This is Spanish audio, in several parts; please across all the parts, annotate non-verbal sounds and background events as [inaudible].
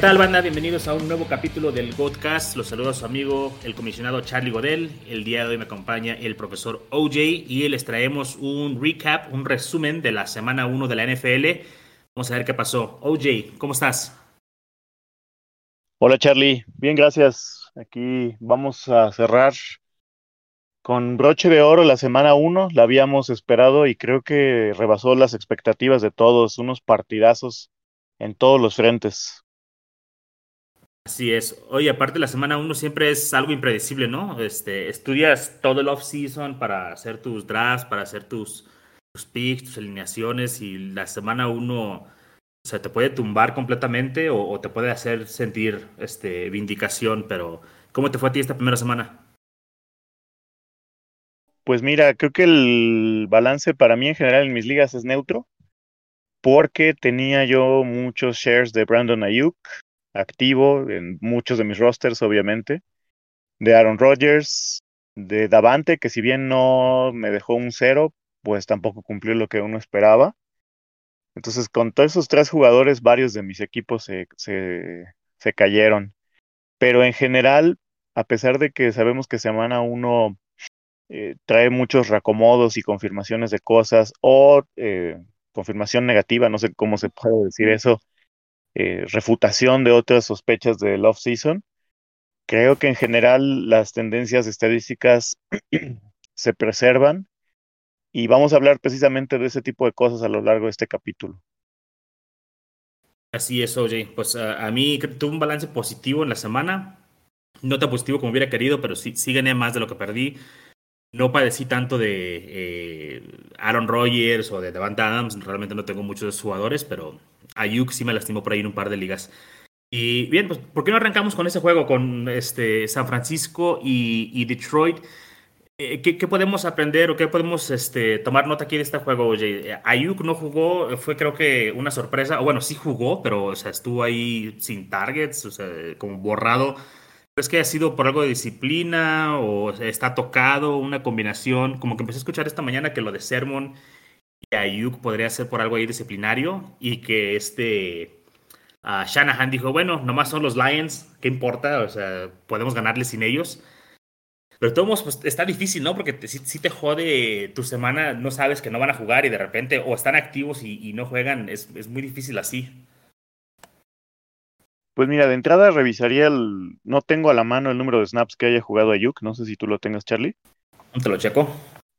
¿Qué tal, banda? Bienvenidos a un nuevo capítulo del Podcast. Los saluda su amigo, el comisionado Charlie Godel. El día de hoy me acompaña el profesor OJ y les traemos un recap, un resumen de la semana 1 de la NFL. Vamos a ver qué pasó. OJ, ¿cómo estás? Hola, Charlie. Bien, gracias. Aquí vamos a cerrar con broche de oro la semana 1. La habíamos esperado y creo que rebasó las expectativas de todos. Unos partidazos en todos los frentes. Así es. Oye, aparte la semana 1 siempre es algo impredecible, ¿no? Este, estudias todo el off-season para hacer tus drafts, para hacer tus, tus picks, tus alineaciones y la semana 1 o sea, te puede tumbar completamente o, te puede hacer sentir este, vindicación, pero ¿cómo te fue a ti esta primera semana? Pues mira, creo que el balance para mí en general en mis ligas es neutro, porque tenía yo muchos shares de Brandon Ayuk, activo en muchos de mis rosters, obviamente, de Aaron Rodgers, de Davante, que si bien no me dejó un cero, pues tampoco cumplió lo que uno esperaba. Entonces, con todos esos tres jugadores, varios de mis equipos se, se, cayeron. Pero en general, a pesar de que sabemos que semana uno eh, trae muchos reacomodos y confirmaciones de cosas, o eh, confirmación negativa, no sé cómo se puede decir eso, eh, refutación de otras sospechas del off-season. Creo que en general las tendencias estadísticas [clears throat] se preservan y vamos a hablar precisamente de ese tipo de cosas a lo largo de este capítulo. Así es, oye. Pues a mí tuve un balance positivo en la semana. No tan positivo como hubiera querido, pero sí, sí gané más de lo que perdí. No padecí tanto de eh, Aaron Rodgers o de Devante Adams. Realmente no tengo muchos jugadores, pero Ayuk sí me lastimó por ahí en un par de ligas. Y bien, pues, ¿por qué no arrancamos con ese juego, con este San Francisco y, Detroit? Eh, ¿qué, podemos aprender o qué podemos este, tomar nota aquí de este juego, oye? Ayuk no jugó, fue creo que una sorpresa, o bueno, sí jugó, pero o sea, estuvo ahí sin targets, o sea, como borrado. ¿Es que ha sido por algo de disciplina o está tocado, una combinación? Como que empecé a escuchar esta mañana que lo de Sermon y Ayuk podría ser por algo ahí disciplinario y que este uh, Shanahan dijo, bueno, nomás son los Lions, ¿qué importa? O sea, podemos ganarles sin ellos. Pero todos pues, está difícil, ¿no? Porque si, te jode tu semana, no sabes que no van a jugar y de repente o están activos y, no juegan, es, es, muy difícil así. Pues mira, de entrada revisaría el... No tengo a la mano el número de snaps que haya jugado Ayuk, no sé si tú lo tengas, Charlie. Te lo checo.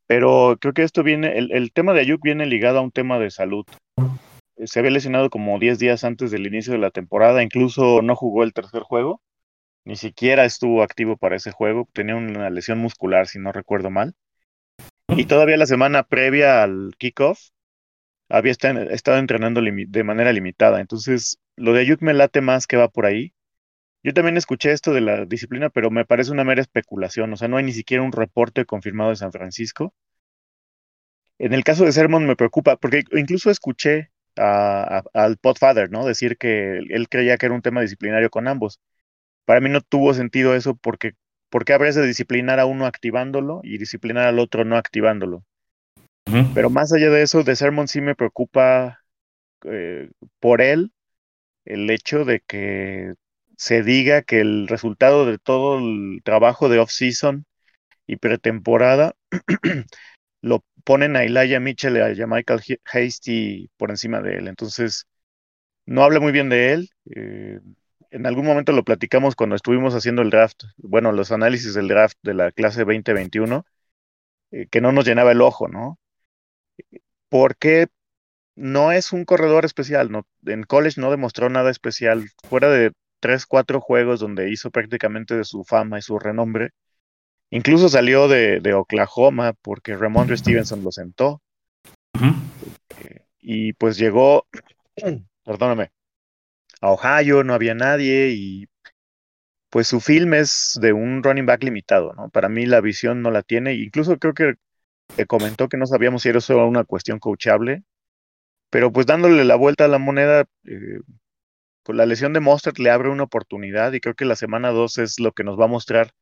Pero creo que esto viene, el, tema de Ayuk viene ligado a un tema de salud. Se había lesionado como 10 días antes del inicio de la temporada, incluso no jugó el tercer juego, ni siquiera estuvo activo para ese juego, tenía una lesión muscular, si no recuerdo mal. Y todavía la semana previa al kickoff había estado entrenando de manera limitada. Entonces, lo de Ayuk me late más que va por ahí. Yo también escuché esto de la disciplina, pero me parece una mera especulación. O sea, no hay ni siquiera un reporte confirmado de San Francisco. En el caso de Sermon me preocupa, porque incluso escuché al Podfather, ¿no? Decir que él creía que era un tema disciplinario con ambos. Para mí no tuvo sentido eso porque ¿por qué habrías de disciplinar a uno activándolo y disciplinar al otro no activándolo? Pero más allá de eso, de Sermon sí me preocupa eh, por él el hecho de que se diga que el resultado de todo el trabajo de off-season y pretemporada [clears throat] lo ponen a Elijah Mitchell y a Michael Hasty por encima de él. Entonces, no habla muy bien de él. Eh, en algún momento lo platicamos cuando estuvimos haciendo el draft, bueno, los análisis del draft de la clase 2021, eh, que no nos llenaba el ojo, ¿no? Porque no es un corredor especial, ¿no? En college no demostró nada especial, fuera de tres, cuatro juegos donde hizo prácticamente de su fama y su renombre. Incluso salió de, Oklahoma porque Ramondre Stevenson lo sentó. Eh, y pues llegó, [clears throat] perdóname, a Ohio, no había nadie y pues su film es de un running back limitado, ¿no? Para mí la visión no la tiene. Incluso creo que comentó que no sabíamos si era solo una cuestión coachable, pero pues dándole la vuelta a la moneda, eh, pues la lesión de Mostert le abre una oportunidad y creo que la semana 2 es lo que nos va a mostrar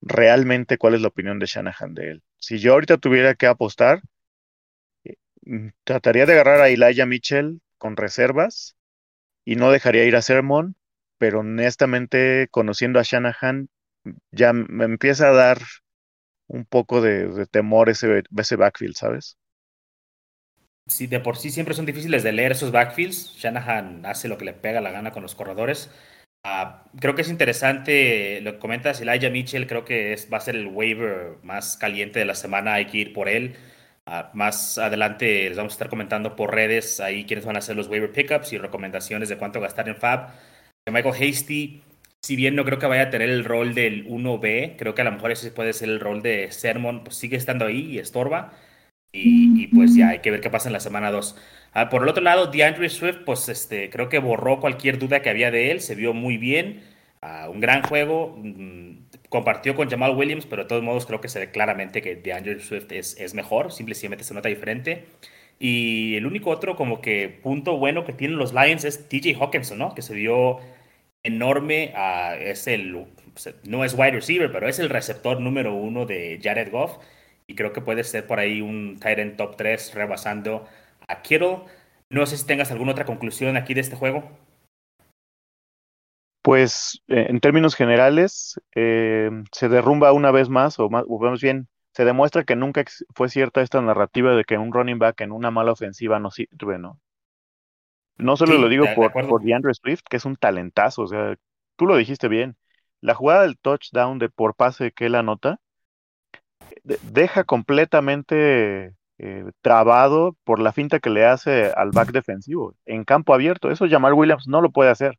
realmente cuál es la opinión de Shanahan de él. Si yo ahorita tuviera que apostar, eh, mm, trataría de agarrar a Elijah Mitchell con reservas y no dejaría ir a Sermon pero honestamente, conociendo a Shanahan, ya me empieza a dar un poco de, temor ese, ese backfield, ¿sabes? Sí, de por sí siempre son difíciles de leer esos backfields. Shanahan hace lo que le pega la gana con los corredores. Ah, creo que es interesante lo que comentas. Elijah Mitchell creo que es, va a ser el waiver más caliente de la semana. Hay que ir por él. Ah, más adelante les vamos a estar comentando por redes ahí quiénes van a ser los waiver pickups y recomendaciones de cuánto gastar en Fab. Michael Hasty, si bien no creo que vaya a tener el rol del 1B, creo que a lo mejor ese puede ser el rol de Sermon, pues sigue estando ahí y estorba. Y, pues ya hay que ver qué pasa en la semana 2. Ah, por el otro lado, DeAndre Swift, pues este, creo que borró cualquier duda que había de él, se vio muy bien, ah, un gran juego, mm, compartió con Jamal Williams, pero de todos modos creo que se ve claramente que DeAndre Swift es, es mejor, simplemente se nota diferente. Y el único otro como que punto bueno que tienen los Lions es TJ Hawkinson, ¿no? Que se vio enorme, ah, es el, no es wide receiver, pero es el receptor número uno de Jared Goff y creo que puede ser por ahí un Tyrant top 3 rebasando a Kittle. No sé si tengas alguna otra conclusión aquí de este juego. Pues eh, en términos generales, eh, se derrumba una vez más, o más, bien, se demuestra que nunca fue cierta esta narrativa de que un running back en una mala ofensiva no sirve, ¿no? No solo lo digo por, por DeAndre Swift, que es un talentazo, o sea, tú lo dijiste bien. La jugada del touchdown de por pase que él anota, deja completamente eh, trabado por la finta que le hace al back defensivo en campo abierto. Eso Jamal Williams no lo puede hacer.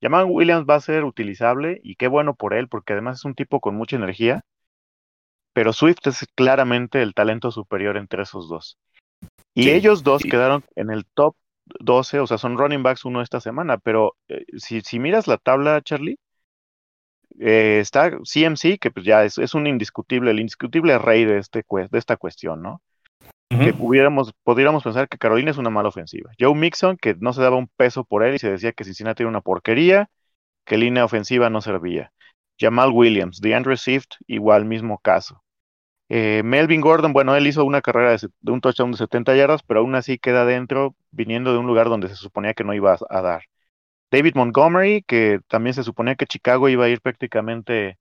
Jamal Williams va a ser utilizable y qué bueno por él, porque además es un tipo con mucha energía, pero Swift es claramente el talento superior entre esos dos. Y ellos dos quedaron en el top 12, o sea, son running backs uno esta semana, pero eh, si, si miras la tabla, Charlie, eh, está CMC, que pues ya es, un indiscutible, el indiscutible rey de, este, de esta cuestión, ¿no? Que pudiéramos, podríamos pensar que Carolina es una mala ofensiva. Joe Mixon, que no se daba un peso por él y se decía que Cincinnati era una porquería, que línea ofensiva no servía. Jamal Williams, DeAndre Swift, igual mismo caso. Eh, Melvin Gordon, bueno, él hizo una carrera de, de, un touchdown de 70 yardas, pero aún así queda dentro, viniendo de un lugar donde se suponía que no iba a dar. David Montgomery, que también se suponía que Chicago iba a ir prácticamente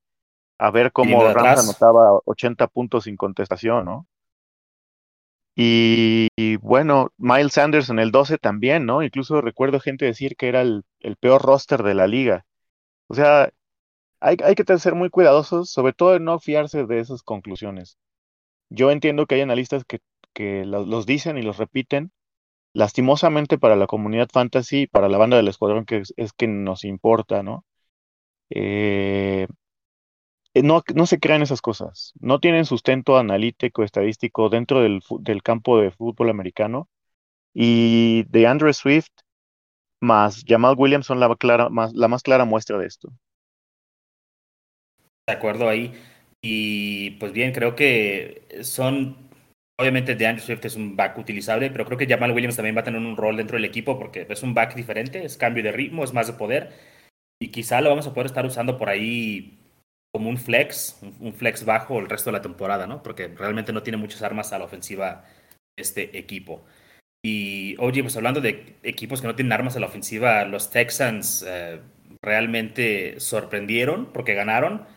a ver cómo Rams anotaba 80 puntos sin contestación, ¿no? Y, bueno, Miles Sanders en el 12 también, ¿no? Incluso recuerdo gente decir que era el, peor roster de la liga. O sea, hay, hay, que ser muy cuidadosos, sobre todo en no fiarse de esas conclusiones. Yo entiendo que hay analistas que, que los dicen y los repiten, lastimosamente para la comunidad fantasy, para la banda del escuadrón que es, que nos importa, ¿no? Eh, eh, no, no se crean esas cosas, no tienen sustento analítico, estadístico dentro del, campo de fútbol americano. Y de Andrew Swift más Jamal Williams son la, más, la más clara muestra de esto. De acuerdo ahí. Y pues bien, creo que son Obviamente DeAndre Swift es un back utilizable, pero creo que Jamal Williams también va a tener un rol dentro del equipo porque es un back diferente, es cambio de ritmo, es más de poder. Y quizá lo vamos a poder estar usando por ahí como un flex, un flex bajo el resto de la temporada, ¿no? Porque realmente no tiene muchas armas a la ofensiva este equipo. Y oye, pues hablando de equipos que no tienen armas a la ofensiva, los Texans eh, realmente sorprendieron porque ganaron,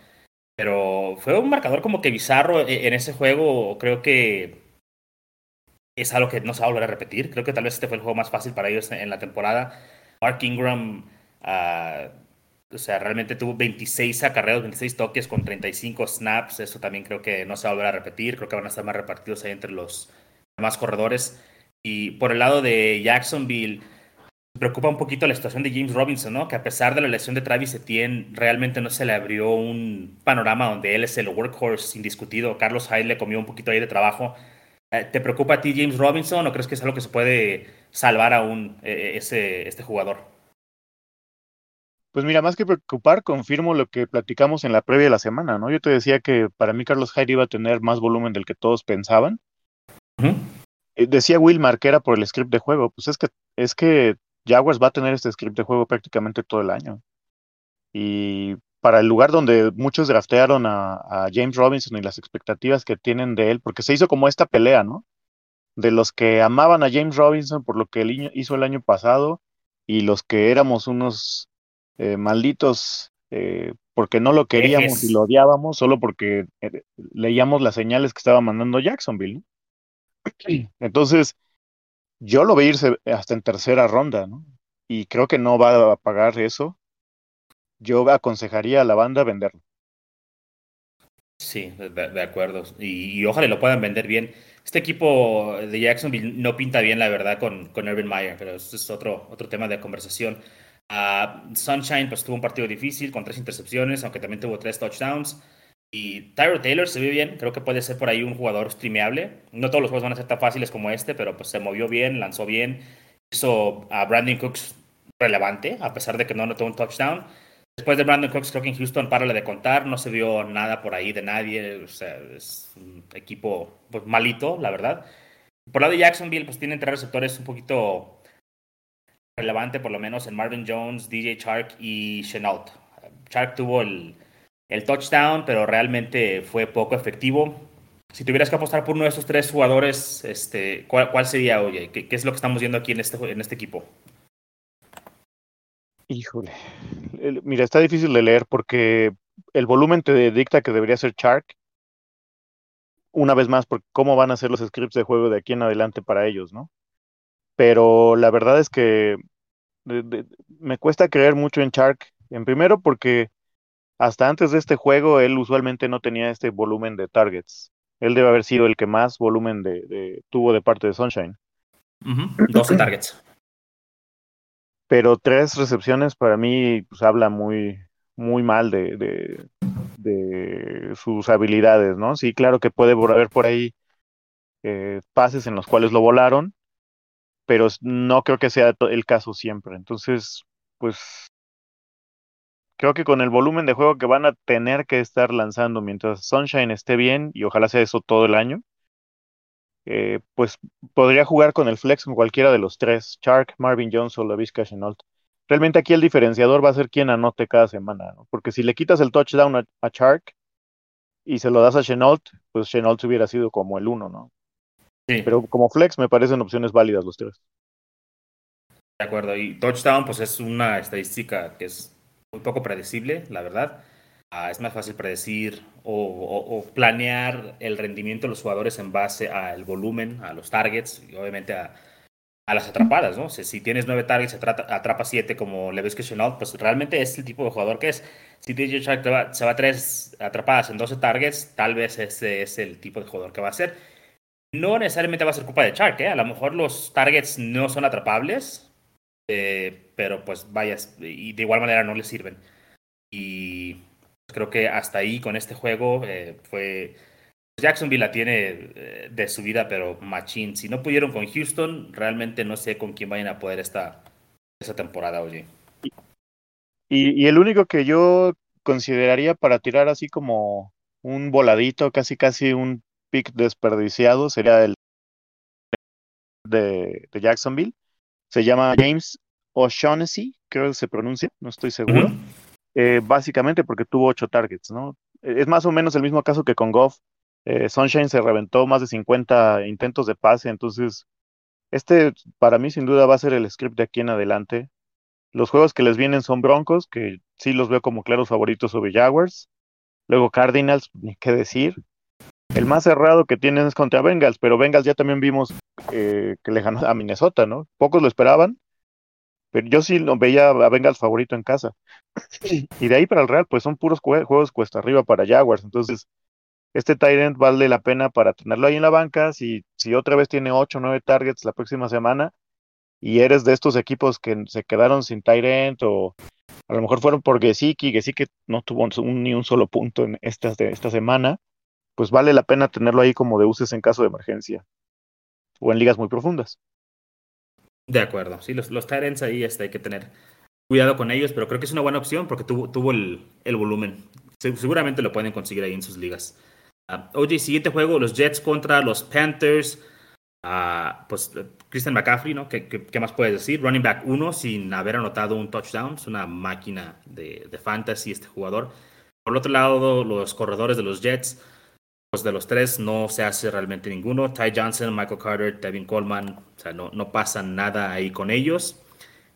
pero fue un marcador como que bizarro e-, en ese juego. Creo que es algo que no se va a volver a repetir. Creo que tal vez este fue el juego más fácil para ellos en la temporada. Mark Ingram, uh, o sea, realmente tuvo 26 acarreos, 26 toques con 35 snaps. Eso también creo que no se va a volver a repetir. Creo que van a estar más repartidos ahí entre los demás corredores. Y por el lado de Jacksonville, preocupa un poquito la situación de James Robinson, ¿no? Que a pesar de la lesión de Travis Etienne, realmente no se le abrió un panorama donde él es el workhorse indiscutido. Carlos Hyde le comió un poquito ahí de trabajo. Eh, ¿Te preocupa a ti James Robinson o crees que es algo que se puede salvar aún eh, ese, este jugador? Pues mira, más que preocupar, confirmo lo que platicamos en la previa de la semana, ¿no? Yo te decía que para mí Carlos Hyde iba a tener más volumen del que todos pensaban. Eh, decía Wilmar que era por el script de juego. Pues es que, es que Jaguars va a tener este script de juego prácticamente todo el año. Y para el lugar donde muchos draftearon a, James Robinson y las expectativas que tienen de él, porque se hizo como esta pelea, ¿no? De los que amaban a James Robinson por lo que él hizo el año pasado y los que éramos unos eh, malditos, eh, porque no lo queríamos y lo odiábamos, solo porque eh, leíamos las señales que estaba mandando Jacksonville. Entonces, yo lo voy a irse hasta en tercera ronda, ¿no? Y creo que no va a pagar eso. Yo aconsejaría a la banda venderlo. Sí, de, acuerdo. Y, ojalá lo puedan vender bien. Este equipo de Jacksonville no pinta bien, la verdad, con, con Urban Meyer, pero eso es otro, otro tema de conversación. Uh, Sunshine pues tuvo un partido difícil con tres intercepciones, aunque también tuvo tres touchdowns. Y Tyro Taylor se ve bien, creo que puede ser por ahí un jugador streameable. No todos los juegos van a ser tan fáciles como este, pero pues se movió bien, lanzó bien, hizo a Brandon Cooks relevante, a pesar de que no anotó un touchdown. Después de Brandon Cooks, creo que en Houston, para de contar, no se vio nada por ahí de nadie. O sea, es un equipo pues, malito, la verdad. Por lado de Jacksonville, pues tienen tres receptores un poquito relevante, por lo menos en Marvin Jones, DJ Chark y Chenault. Chark tuvo el, touchdown, pero realmente fue poco efectivo. Si tuvieras que apostar por uno de esos tres jugadores, este, ¿cuál, cuál sería, oye? ¿Qué, ¿Qué, es lo que estamos viendo aquí en este, en este equipo? Híjole. Mira, está difícil de leer porque el volumen te dicta que debería ser Shark. Una vez más, porque cómo van a ser los scripts de juego de aquí en adelante para ellos, ¿no? Pero la verdad es que me cuesta creer mucho en Shark. En primero, porque hasta antes de este juego él usualmente no tenía este volumen de targets. Él debe haber sido el que más volumen de, tuvo de parte de Sunshine. 12 targets pero tres recepciones para mí pues, habla muy, muy mal de, de, sus habilidades, ¿no? Sí, claro que puede haber por ahí eh, pases en los cuales lo volaron, pero no creo que sea el caso siempre. Entonces, pues creo que con el volumen de juego que van a tener que estar lanzando mientras Sunshine esté bien, y ojalá sea eso todo el año, eh, pues podría jugar con el flex con cualquiera de los tres, Shark, Marvin Jones o LaVisca Chenault. Realmente aquí el diferenciador va a ser quien anote cada semana, ¿no? porque si le quitas el touchdown a, a Shark y se lo das a Chenault, pues Chenault hubiera sido como el uno, ¿no? Sí. Pero como flex me parecen opciones válidas los tres. De acuerdo, y touchdown pues es una estadística que es muy poco predecible, la verdad. Ah, es más fácil predecir o, planear el rendimiento de los jugadores en base al volumen, a los targets y obviamente a, las atrapadas, ¿no? si tienes nueve targets, atrapa, atrapa siete como Levisque Chenault, pues realmente es el tipo de jugador que es. Si DJ Shark se va a tres atrapadas en 12 targets, tal vez ese es el tipo de jugador que va a ser. No necesariamente va a ser culpa de Shark, ¿eh? A lo mejor los targets no son atrapables, eh, pero pues vayas, y de igual manera no les sirven. Creo que hasta ahí con este juego eh, fue... Jacksonville la tiene eh, de su vida, pero machín. Si no pudieron con Houston, realmente no sé con quién vayan a poder esta, esta temporada, oye. Y, y el único que yo consideraría para tirar así como un voladito, casi casi un pick desperdiciado, sería el de, de Jacksonville. Se llama James O'Shaughnessy, creo que se pronuncia, no estoy seguro. Eh, básicamente porque tuvo ocho targets, ¿no? Es más o menos el mismo caso que con Goff. Eh, Sunshine se reventó más de 50 intentos de pase, entonces este para mí sin duda va a ser el script de aquí en adelante. Los juegos que les vienen son Broncos, que sí los veo como claros favoritos sobre Jaguars. Luego Cardinals, [laughs] ni qué decir. El más cerrado que tienen es contra Bengals, pero Bengals ya también vimos eh, que le ganó a Minnesota, ¿no? Pocos lo esperaban, pero yo sí lo veía a Bengals favorito en casa. Y de ahí para el Real, pues son puros juegos cuesta arriba para Jaguars. Entonces, este Tyrant vale la pena para tenerlo ahí en la banca. Si, si otra vez tiene 8 o 9 targets la próxima semana y eres de estos equipos que se quedaron sin Tyrant o a lo mejor fueron por Gesicki, Gesicki no tuvo ni un solo punto en esta, esta semana, pues vale la pena tenerlo ahí como de uses en caso de emergencia o en ligas muy profundas. De acuerdo, sí, los, los ahí este, hay que tener cuidado con ellos, pero creo que es una buena opción porque tuvo, tuvo el, el volumen. Seguramente lo pueden conseguir ahí en sus ligas. Uh, oye, siguiente juego, los Jets contra los Panthers. Uh, pues Christian McCaffrey, ¿no? ¿Qué, ¿Qué, más puedes decir? Running back 1 sin haber anotado un touchdown. Es una máquina de, de fantasy este jugador. Por el otro lado, los corredores de los Jets pues de los tres no se hace realmente ninguno. Ty Johnson, Michael Carter, Devin Coleman, o sea, no, no pasa nada ahí con ellos.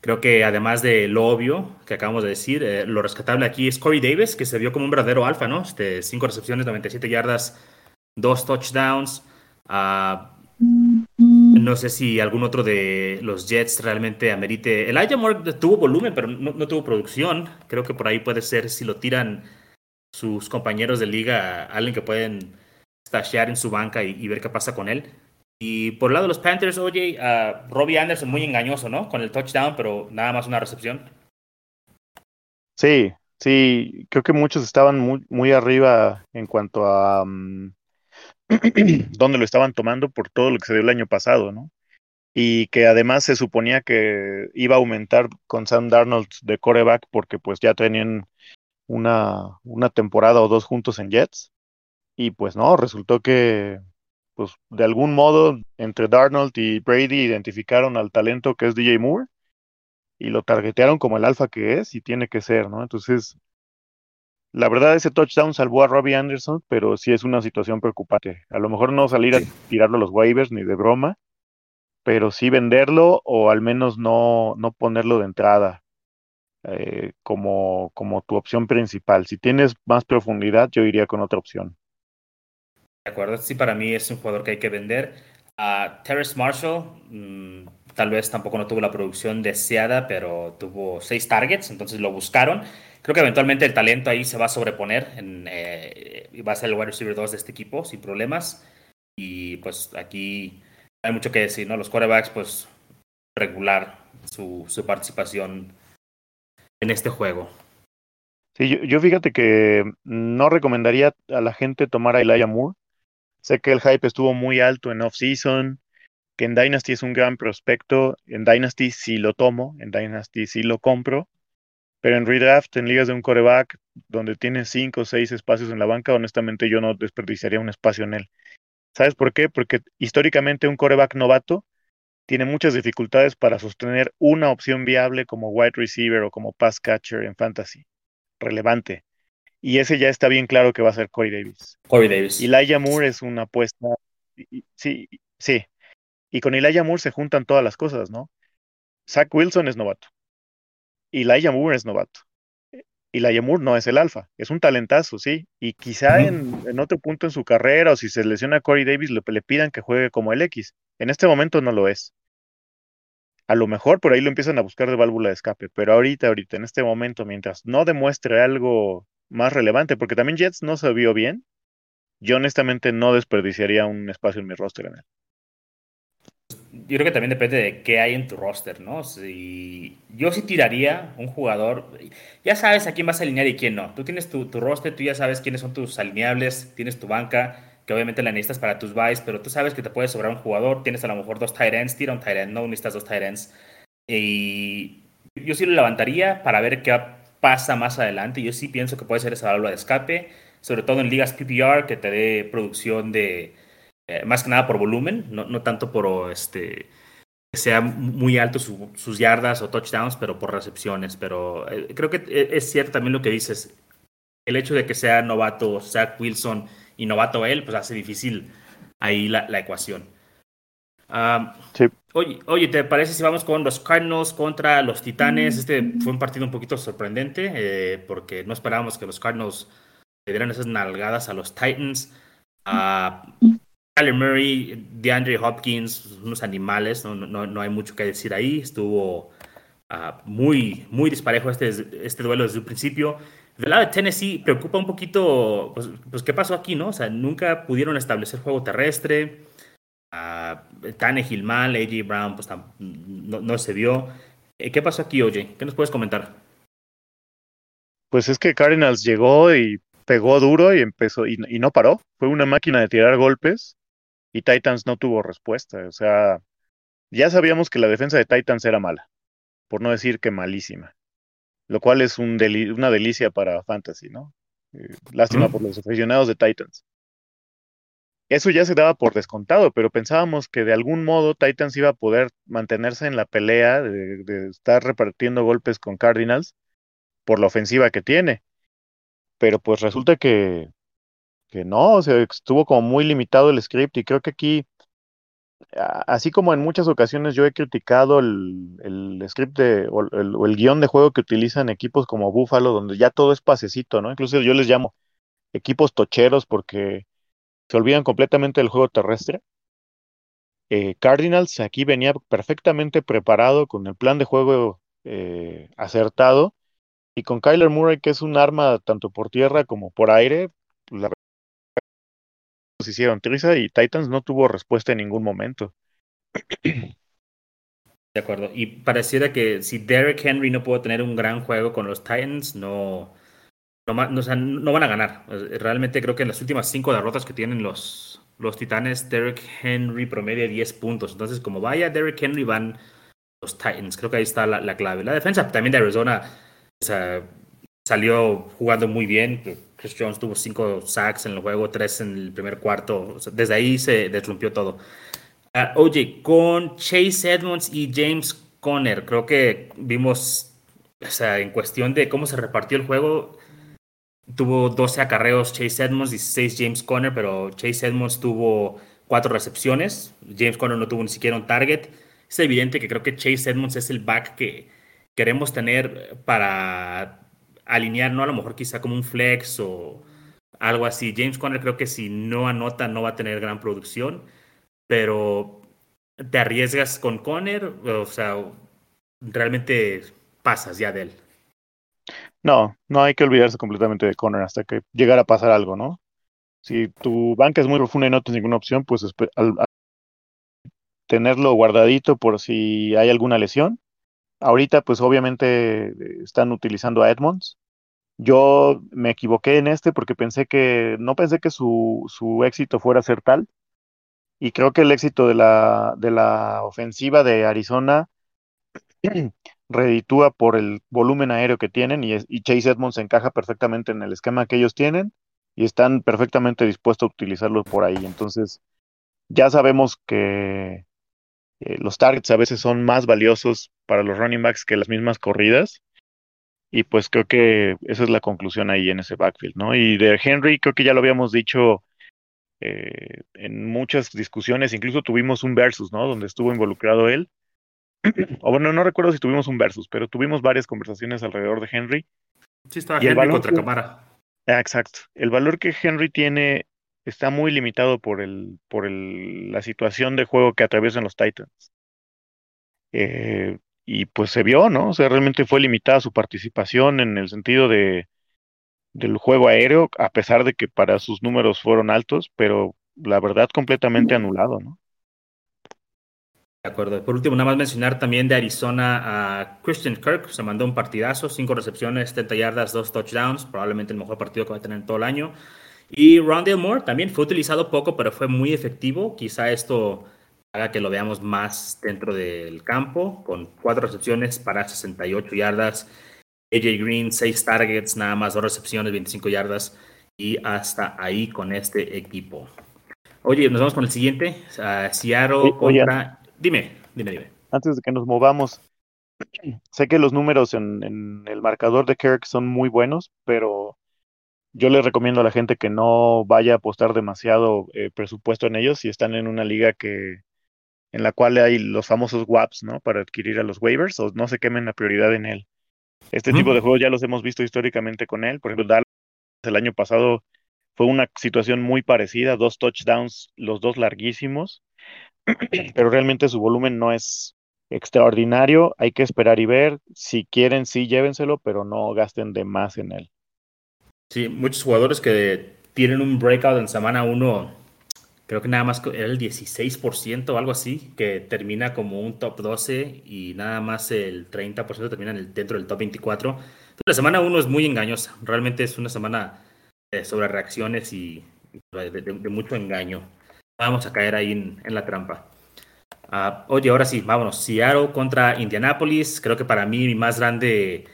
Creo que además de lo obvio que acabamos de decir, eh, lo rescatable aquí es Corey Davis, que se vio como un verdadero alfa, ¿no? Este, cinco recepciones, 97 yardas, dos touchdowns. Uh, no sé si algún otro de los Jets realmente amerite. El Moore tuvo volumen, pero no, no, tuvo producción. Creo que por ahí puede ser, si lo tiran sus compañeros de liga, alguien que pueden stashear en su banca y, ver qué pasa con él. Y por el lado de los Panthers, oye, uh, Robbie Anderson muy engañoso, ¿no? Con el touchdown, pero nada más una recepción. Sí, sí, creo que muchos estaban muy, arriba en cuanto a um, [clears throat] dónde lo estaban tomando por todo lo que se dio el año pasado, ¿no? Y que además se suponía que iba a aumentar con Sam Darnold de coreback porque pues ya tenían una, una temporada o dos juntos en Jets. Y pues no, resultó que pues de algún modo entre Darnold y Brady identificaron al talento que es DJ Moore y lo targetearon como el alfa que es y tiene que ser, ¿no? Entonces, la verdad ese touchdown salvó a Robbie Anderson, pero sí es una situación preocupante. A lo mejor no salir a tirarlo a los waivers ni de broma, pero sí venderlo o al menos no, no ponerlo de entrada eh, como, como tu opción principal. Si tienes más profundidad, yo iría con otra opción. De acuerdo, sí, para mí es un jugador que hay que vender. A Terrace Marshall, mmm, tal vez tampoco no tuvo la producción deseada, pero tuvo seis targets, entonces lo buscaron. Creo que eventualmente el talento ahí se va a sobreponer eh, y va a ser el wide receiver 2 de este equipo sin problemas. Y pues aquí hay mucho que decir, ¿no? Los quarterbacks, pues regular su, su participación en este juego. Sí, yo, yo, fíjate que no recomendaría a la gente tomar a Elijah Moore. Sé que el hype estuvo muy alto en off-season, que en Dynasty es un gran prospecto. En Dynasty sí lo tomo, en Dynasty sí lo compro. Pero en redraft, en ligas de un coreback, donde tiene cinco o seis espacios en la banca, honestamente yo no desperdiciaría un espacio en él. ¿Sabes por qué? Porque históricamente un coreback novato tiene muchas dificultades para sostener una opción viable como wide receiver o como pass catcher en fantasy. Relevante. Y ese ya está bien claro que va a ser Corey Davis. Corey Davis. Elijah Moore es una apuesta. Sí, sí. Y con Elijah Moore se juntan todas las cosas, ¿no? Zach Wilson es novato. Elijah Moore es novato. Elijah Moore no es el alfa, es un talentazo, sí. Y quizá en, en, otro punto en su carrera o si se lesiona a Corey Davis le, le pidan que juegue como el X. En este momento no lo es. A lo mejor por ahí lo empiezan a buscar de válvula de escape, pero ahorita, ahorita, en este momento, mientras no demuestre algo más relevante, porque también Jets no se vio bien, yo honestamente no desperdiciaría un espacio en mi roster en él. Yo creo que también depende de qué hay en tu roster, ¿no? Si yo sí tiraría un jugador, ya sabes a quién vas a alinear y quién no. Tú tienes tu, tu roster, tú ya sabes quiénes son tus alineables, tienes tu banca, que obviamente la necesitas para tus buys, pero tú sabes que te puede sobrar un jugador, tienes a lo mejor dos tight ends, tira un tight end, no necesitas dos tight ends. Y yo sí lo levantaría para ver qué pasa más adelante. Yo sí pienso que puede ser esa válvula de escape, sobre todo en ligas PPR, que te dé producción de, eh, más que nada por volumen, no, no tanto por este que sea muy alto su, sus yardas o touchdowns, pero por recepciones. Pero eh, creo que es cierto también lo que dices. El hecho de que sea novato Zach Wilson y novato él, pues hace difícil ahí la, la ecuación. Um, sí. Oye, oye, ¿te parece si vamos con los Cardinals contra los Titanes? Este fue un partido un poquito sorprendente eh, porque no esperábamos que los Cardinals le dieran esas nalgadas a los Titans. Uh, Kyler Murray, DeAndre Hopkins, unos animales, no, no, no hay mucho que decir ahí. Estuvo uh, muy, muy disparejo este, este duelo desde un principio. Del lado de Tennessee preocupa un poquito, pues, pues, qué pasó aquí, ¿no? O sea, nunca pudieron establecer juego terrestre. Uh, Tannehill mal, AJ Brown, pues no, no se vio. Eh, ¿Qué pasó aquí, oye? ¿Qué nos puedes comentar? Pues es que Cardinals llegó y pegó duro y empezó y, y, no paró. Fue una máquina de tirar golpes y Titans no tuvo respuesta. O sea, ya sabíamos que la defensa de Titans era mala, por no decir que malísima lo cual es un deli una delicia para Fantasy, ¿no? Eh, lástima por los aficionados de Titans. Eso ya se daba por descontado, pero pensábamos que de algún modo Titans iba a poder mantenerse en la pelea de, estar repartiendo golpes con Cardinals por la ofensiva que tiene. Pero pues resulta que, que no, o sea, estuvo como muy limitado el script y creo que aquí así como en muchas ocasiones yo he criticado el, script de, o el, guion de juego que utilizan equipos como Buffalo, donde ya todo es pasecito, ¿no? Incluso yo les llamo equipos tocheros porque se olvidan completamente del juego terrestre. Eh, Cardinals aquí venía perfectamente preparado con el plan de juego eh, acertado y con Kyler Murray, que es un arma tanto por tierra como por aire, pues, la hicieron triza y Titans no tuvo respuesta en ningún momento. De acuerdo. Y pareciera que si Derek Henry no pudo tener un gran juego con los Titans, no, no, van a ganar. Realmente creo que en las últimas cinco derrotas que tienen los, los Titanes, Derek Henry promedia 10 puntos. Entonces, como vaya Derek Henry, van los Titans. Creo que ahí está la, clave. La defensa también de Arizona salió jugando muy bien. Chris Jones tuvo cinco sacks en el juego, tres en el primer cuarto. desde ahí se deslumpió todo. Ah, oye, con Chase Edmonds y James Conner, creo que vimos, o sea, en cuestión de cómo se repartió el juego, tuvo 12 acarreos Chase Edmonds, 16 James Conner, pero Chase Edmonds tuvo cuatro recepciones, James Conner no tuvo ni siquiera un target. Es evidente que creo que Chase Edmonds es el back que queremos tener para alinear, ¿no? A lo mejor quizá como un flex o algo así. James Conner creo que si no anota no va a tener gran producción pero te arriesgas con Conner, o sea, realmente pasas ya de él. No, no hay que olvidarse completamente de Conner hasta que llegara a pasar algo, ¿no? Si tu banca es muy profunda y no tienes ninguna opción, pues al, tenerlo guardadito por si hay alguna lesión. Ahorita, pues obviamente están utilizando a Edmonds. Yo me equivoqué en este porque pensé que, no pensé que su, su éxito fuera a ser tal, y creo que el éxito de la, de la ofensiva de Arizona reditúa por el volumen aéreo que tienen y, Chase Edmonds encaja perfectamente en el esquema que ellos tienen y están perfectamente dispuestos a utilizarlo por ahí. Entonces, ya sabemos que eh, los targets a veces son más valiosos para los running backs que las mismas corridas. Y pues creo que esa es la conclusión ahí en ese backfield, ¿no? Y de Henry, creo que ya lo habíamos dicho eh, en muchas discusiones, incluso tuvimos un versus, ¿no? Donde estuvo involucrado él. [clears throat] o bueno, no recuerdo si tuvimos un versus, pero tuvimos varias conversaciones alrededor de Henry. Sí, estaba y Henry contra Camara. Ah, exacto. El valor que Henry tiene está muy limitado por el, por el, la situación de juego que atraviesan los Titans. Eh, y pues se vio, ¿no? O sea, realmente fue limitada su participación en el sentido de del juego aéreo, a pesar de que para sus números fueron altos, pero la verdad completamente anulado, ¿no? De acuerdo. Por último, nada más mencionar también de Arizona a Christian Kirk, se mandó un partidazo, cinco recepciones, 70 yardas, dos touchdowns, probablemente el mejor partido que va a tener todo el año. Y Rondale Moore también fue utilizado poco, pero fue muy efectivo. Quizá esto haga que lo veamos más dentro del campo, con cuatro recepciones para 68 yardas AJ Green, 6 targets, nada más dos recepciones, 25 yardas y hasta ahí con este equipo. Oye, nos vamos con el siguiente. Uh, Seattle contra. Dime, dime, dime. Antes de que nos movamos, [clears throat] sé que los números en, el marcador de Kirk son muy buenos, pero yo les recomiendo a la gente que no vaya a apostar demasiado eh, presupuesto en ellos si están en una liga que en la cual hay los famosos WAPs, ¿no? Para adquirir a los waivers o no se quemen la prioridad en él. Este tipo de juegos ya los hemos visto históricamente con él. Por ejemplo, Dallas el año pasado fue una situación muy parecida, dos touchdowns, los dos larguísimos, pero realmente su volumen no es extraordinario. Hay que esperar y ver. Si quieren, sí, llévenselo, pero no gasten de más en él. Sí, muchos jugadores que tienen un breakout en semana 1 creo que nada más era el 16% o algo así, que termina como un top 12 y nada más el 30% termina dentro del top 24. Entonces, la semana 1 es muy engañosa, realmente es una semana sobre reacciones y de, mucho engaño. Vamos a caer ahí en, la trampa. Uh, oye, ahora sí, vámonos. Seattle contra Indianapolis. Creo que para mí mi más grande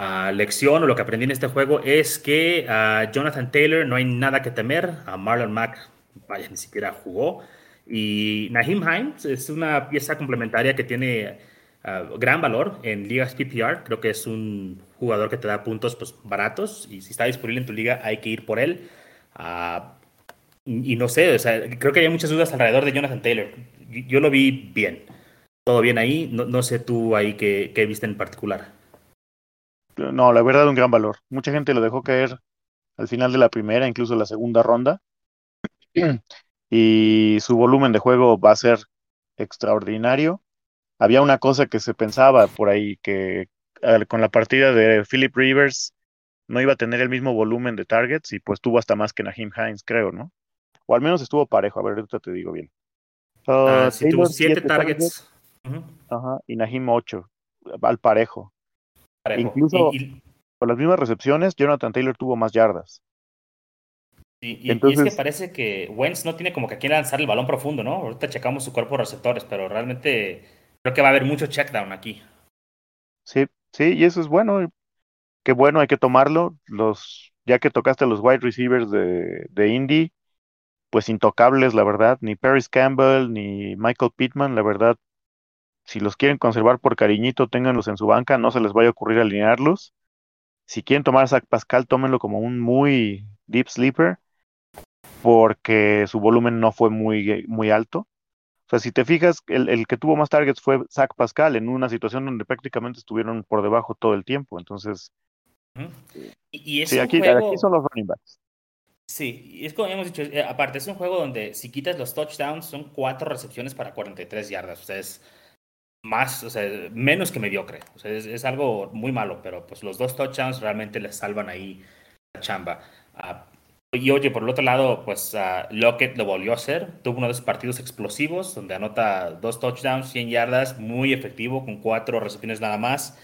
uh, lección o lo que aprendí en este juego es que a Jonathan Taylor no hay nada que temer. A Marlon Mack vaya, ni siquiera jugó. Y Nahim Hines es una pieza complementaria que tiene ah, gran valor en ligas PPR. Creo que es un jugador que te da puntos pues, baratos y si está disponible en tu liga hay que ir por él. Ah, y no sé, creo que hay muchas dudas alrededor de Jonathan Taylor. yo lo vi bien. Todo bien ahí. No, no sé tú ahí qué, qué viste en particular. No, la verdad, un gran valor. Mucha gente lo dejó caer al final de la primera, incluso la segunda ronda. [clears throat] y su volumen de juego va a ser extraordinario. Había una cosa que se pensaba por ahí, que con la partida de Philip Rivers no iba a tener el mismo volumen de targets y pues tuvo hasta más que Nahim Hines, creo, ¿no? O al menos estuvo parejo, a ver, ahorita te digo bien. Uh, tuvo siete targets. Ajá, y Nahim ocho, al parejo. Incluso con las mismas recepciones, Jonathan Taylor tuvo más yardas. Y, Entonces, es que parece que Wentz no tiene como que quiere lanzar el balón profundo, ¿no? Ahorita checamos su cuerpo de receptores, pero realmente creo que va a haber mucho checkdown aquí. Sí, sí, y eso es bueno. Qué bueno, hay que tomarlo. Los, ya que tocaste los wide receivers de, de Indy, pues intocables, la verdad. Ni Paris Campbell, ni Michael Pittman, la verdad. Si los quieren conservar por cariñito, ténganlos en su banca, no se les vaya a ocurrir alinearlos. Si quieren tomar a Zach Pascal, tómenlo como un muy deep sleeper porque su volumen no fue muy, muy alto. O sea, si te fijas, el, el, que tuvo más targets fue Zach Pascal en una situación donde prácticamente estuvieron por debajo todo el tiempo. Entonces, y, sí, aquí, aquí, son los running backs. Sí, y es como hemos dicho, eh, aparte es un juego donde si quitas los touchdowns son cuatro recepciones para 43 yardas. O sea, es más, o sea, menos que mediocre. O sea, es, algo muy malo, pero pues los dos touchdowns realmente les salvan ahí la chamba. Uh, y oye, por el otro lado, pues uh, Lockett lo volvió a hacer. Tuvo uno de esos partidos explosivos donde anota dos touchdowns, 100 yardas, muy efectivo, con cuatro recepciones nada más.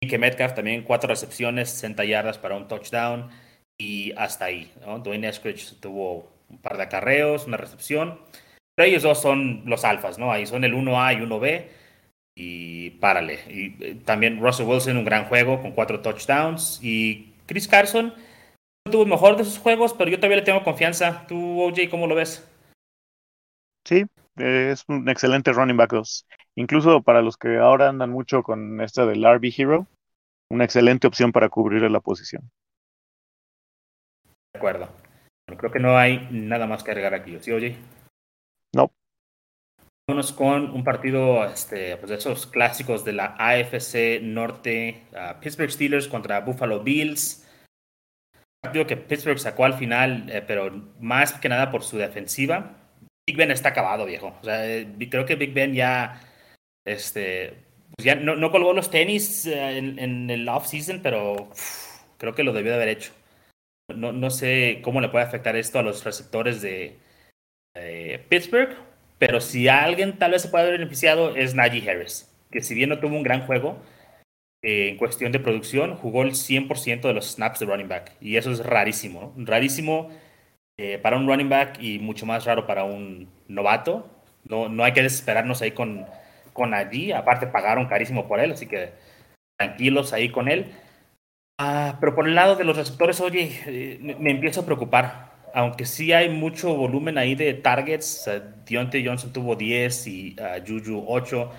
Y que Metcalf también cuatro recepciones, 60 yardas para un touchdown y hasta ahí. ¿no? Dwayne Eskridge tuvo un par de acarreos, una recepción. Pero ellos dos son los alfas, ¿no? Ahí son el 1A y 1B. Y párale. Y eh, también Russell Wilson, un gran juego con cuatro touchdowns. Y Chris Carson tuvo el mejor de sus juegos, pero yo todavía le tengo confianza. ¿Tú, OJ, cómo lo ves? Sí, es un excelente running back 2. Incluso para los que ahora andan mucho con esta del RB Hero, una excelente opción para cubrir la posición. De acuerdo. Bueno, creo que no hay nada más que agregar aquí, ¿sí, OJ? No. Vámonos con un partido este, pues de esos clásicos de la AFC Norte, uh, Pittsburgh Steelers contra Buffalo Bills partido que Pittsburgh sacó al final, eh, pero más que nada por su defensiva. Big Ben está acabado, viejo. O sea, eh, creo que Big Ben ya, este, pues ya no, no, colgó los tenis eh, en, en, el off-season, pero creo que lo debió de haber hecho. No, no, sé cómo le puede afectar esto a los receptores de Pittsburgh, pero si alguien tal vez se puede haber beneficiado es Najee Harris, que si bien no tuvo un gran juego, eh, en cuestión de producción, jugó el 100% de los snaps de running back. Y eso es rarísimo. Rarísimo eh, para un running back y mucho más raro para un novato. No, no hay que desesperarnos ahí con, con allí. Aparte, pagaron carísimo por él, así que tranquilos ahí con él. Ah, pero por el lado de los receptores, oye, eh, me, me, empiezo a preocupar. Aunque sí hay mucho volumen ahí de targets. Uh, Deontay Johnson tuvo 10 y uh, Juju 8.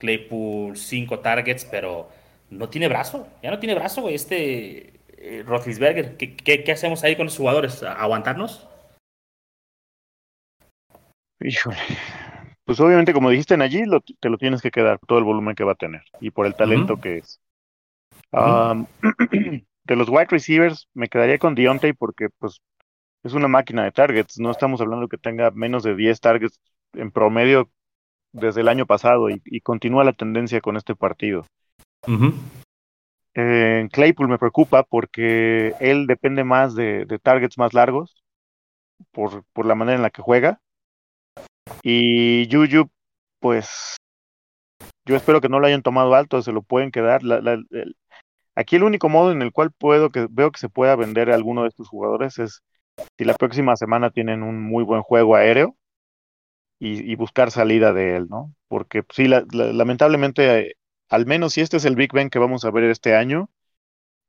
Claypool 5 targets, pero no tiene brazo, ya no tiene brazo, güey, este eh, Roethlisberger. ¿Qué, ¿Qué, qué, hacemos ahí con los jugadores? ¿Aguantarnos? Híjole. Pues obviamente, como dijiste en allí, lo, te lo tienes que quedar, todo el volumen que va a tener y por el talento uh -huh. que es. Um, [clears throat] de los wide receivers, me quedaría con Deontay porque, pues, es una máquina de targets. No estamos hablando que tenga menos de 10 targets en promedio desde el año pasado y, y continúa la tendencia con este partido. Uh -huh. eh, Claypool me preocupa porque él depende más de, de targets más largos por, por, la manera en la que juega. Y Juju, pues yo espero que no lo hayan tomado alto, se lo pueden quedar. La, la, el, aquí el único modo en el cual puedo que veo que se pueda vender a alguno de estos jugadores es si la próxima semana tienen un muy buen juego aéreo y, y buscar salida de él, ¿no? Porque sí, la, lamentablemente al menos si este es el Big Ben que vamos a ver este año,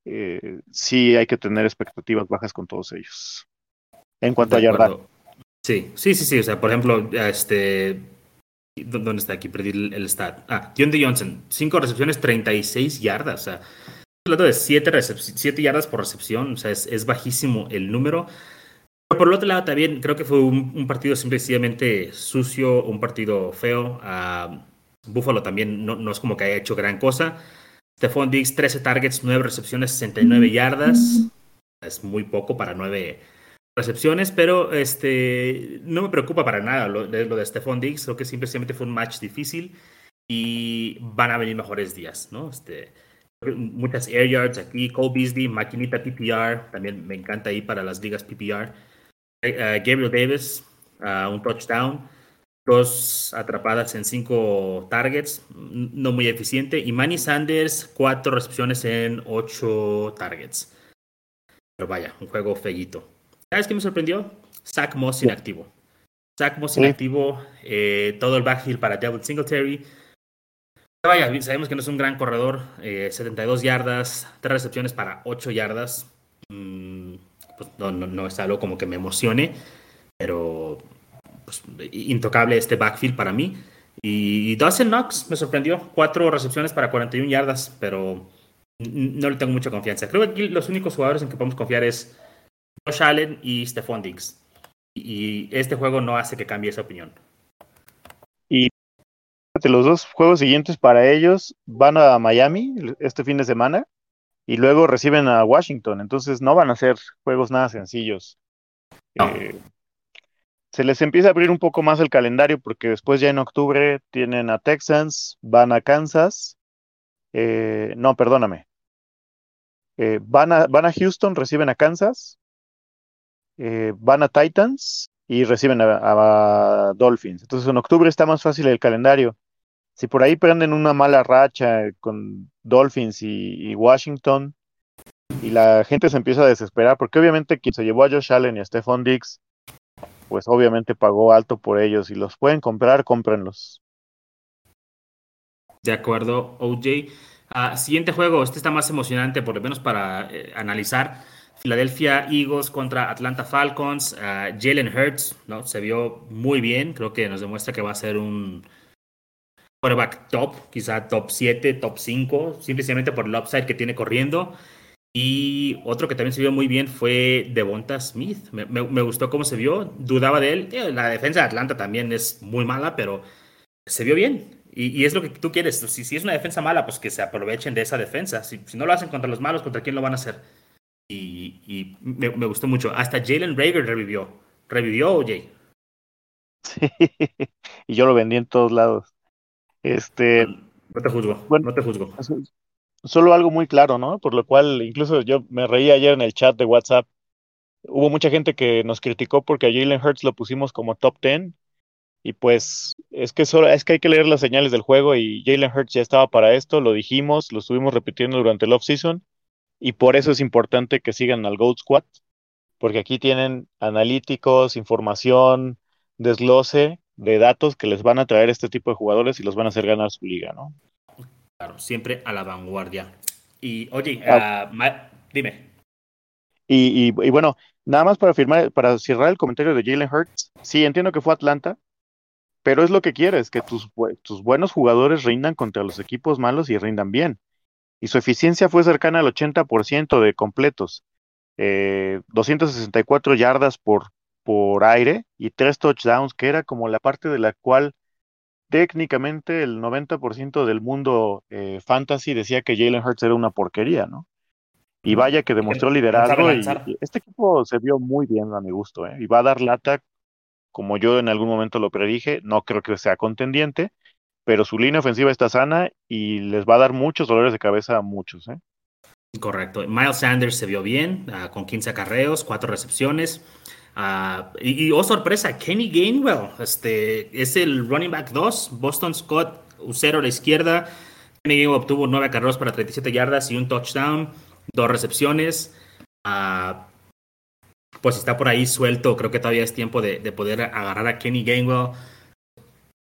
eh, sí hay que tener expectativas bajas con todos ellos. En cuanto de a yarda. Sí, sí, sí, sí. O sea, por ejemplo, este. ¿Dónde está aquí? Perdí el, el stat. Ah, John D. Johnson, 5 recepciones, 36 yardas. O sea, hablando de 7, 7 yardas por recepción. O sea, es, es bajísimo el número. por el otro lado también creo que fue un, partido simplemente sucio, un partido feo. Uh, Buffalo también no, no, es como que haya hecho gran cosa. Stephon Diggs, 13 targets, 9 recepciones, 69 yardas. Es muy poco para 9 recepciones, pero este, no me preocupa para nada lo, de, lo de Stephon Diggs. Creo que simplemente fue un match difícil y van a venir mejores días, ¿no? Este, muchas air yards aquí, Cole Beasley, maquinita PPR, también me encanta ahí para las ligas PPR. Eh, Gabriel Davis, uh, un touchdown, dos atrapadas en cinco targets, no muy eficiente. Y Manny Sanders, cuatro recepciones en ocho targets. Pero vaya, un juego feíto. ¿Sabes qué me sorprendió? Zach Moss inactivo. Zach Moss inactivo, eh, todo el backfield para David Singletary. Vaya, sabemos que no es un gran corredor, 72 eh, yardas, tres recepciones para 8 yardas. Mm, pues, no, es algo como que me emocione, pero pues, intocable este backfield para mí. Y Dawson Knox me sorprendió, cuatro recepciones para 41 yardas, pero no le tengo mucha confianza. Creo que aquí los únicos jugadores en que podemos confiar es Josh Allen y Stephon Diggs. Y este juego no hace que cambie esa opinión. Los dos juegos siguientes para ellos van a Miami este fin de semana y luego reciben a Washington, entonces no van a ser juegos nada sencillos. Eh, se les empieza a abrir un poco más el calendario porque después ya en octubre tienen a Texans, van a Kansas, eh, no, perdóname, eh, van, a, van a Houston, reciben a Kansas, van a Titans y reciben a Dolphins. Entonces en octubre está más fácil el calendario si por ahí prenden una mala racha con Dolphins y, Washington y la gente se empieza a desesperar, porque obviamente quien se llevó a Josh Allen y a Stephon Diggs, pues obviamente pagó alto por ellos y los pueden comprar, cómprenlos. De acuerdo, OJ. Ah, siguiente juego, este está más emocionante, por lo menos para eh, analizar. Philadelphia Eagles contra Atlanta Falcons. Ah, Jalen Hurts, ¿no? Se vio muy bien. Creo que nos demuestra que va a ser un, quarterback top, quizá top 7, top 5, simplemente por el upside que tiene corriendo. Y otro que también se vio muy bien fue Devonta Smith. Me, gustó cómo se vio, dudaba de él. Eh, la defensa de Atlanta también es muy mala, pero se vio bien. Y, es lo que tú quieres. Si, si, es una defensa mala, pues que se aprovechen de esa defensa. Si, no lo hacen contra los malos, ¿contra quién lo van a hacer? Y, me, gustó mucho. Hasta Jalen Rager revivió. ¿Revivió, OJ? [laughs] Sí, y yo lo vendí en todos lados. Este, no te juzgo, bueno, no te juzgo. Solo algo muy claro, ¿no? Por lo cual, incluso yo me reí ayer en el chat de WhatsApp. Hubo mucha gente que nos criticó porque a Jalen Hurts lo pusimos como top 10 y pues es que solo es que hay que leer las señales del juego y Jalen Hurts ya estaba para esto, lo dijimos, lo estuvimos repitiendo durante el offseason y por eso es importante que sigan al Goat Squad porque aquí tienen analíticos, información, desglose de datos que les van a traer este tipo de jugadores y los van a hacer ganar su liga, ¿no? Claro, siempre a la vanguardia. Y oye, ah. Ah, dime. Y, bueno, nada más para firmar, para cerrar el comentario de Jalen Hurts, sí, entiendo que fue Atlanta, pero es lo que quieres, que tus, tus buenos jugadores rindan contra los equipos malos y rindan bien. Y su eficiencia fue cercana al 80% de completos. 264 eh, yardas por, por aire y tres touchdowns, que era como la parte de la cual técnicamente el 90% del mundo eh, fantasy decía que Jalen Hurts era una porquería, ¿no? Y vaya que demostró liderazgo y, este equipo se vio muy bien a mi gusto, ¿eh? Y va a dar lata, como yo en algún momento lo predije, no creo que sea contendiente, pero su línea ofensiva está sana y les va a dar muchos dolores de cabeza a muchos, ¿eh? Correcto. Miles Sanders se vio bien, ah, con 15 acarreos, 4 recepciones. Ah, y, oh sorpresa, Kenny Gainwell, este, es el running back 2, Boston Scott, cero a la izquierda. Kenny Gainwell obtuvo 9 carreras para 37 yardas y un touchdown, dos recepciones. Uh, pues está por ahí suelto, creo que todavía es tiempo de, poder agarrar a Kenny Gainwell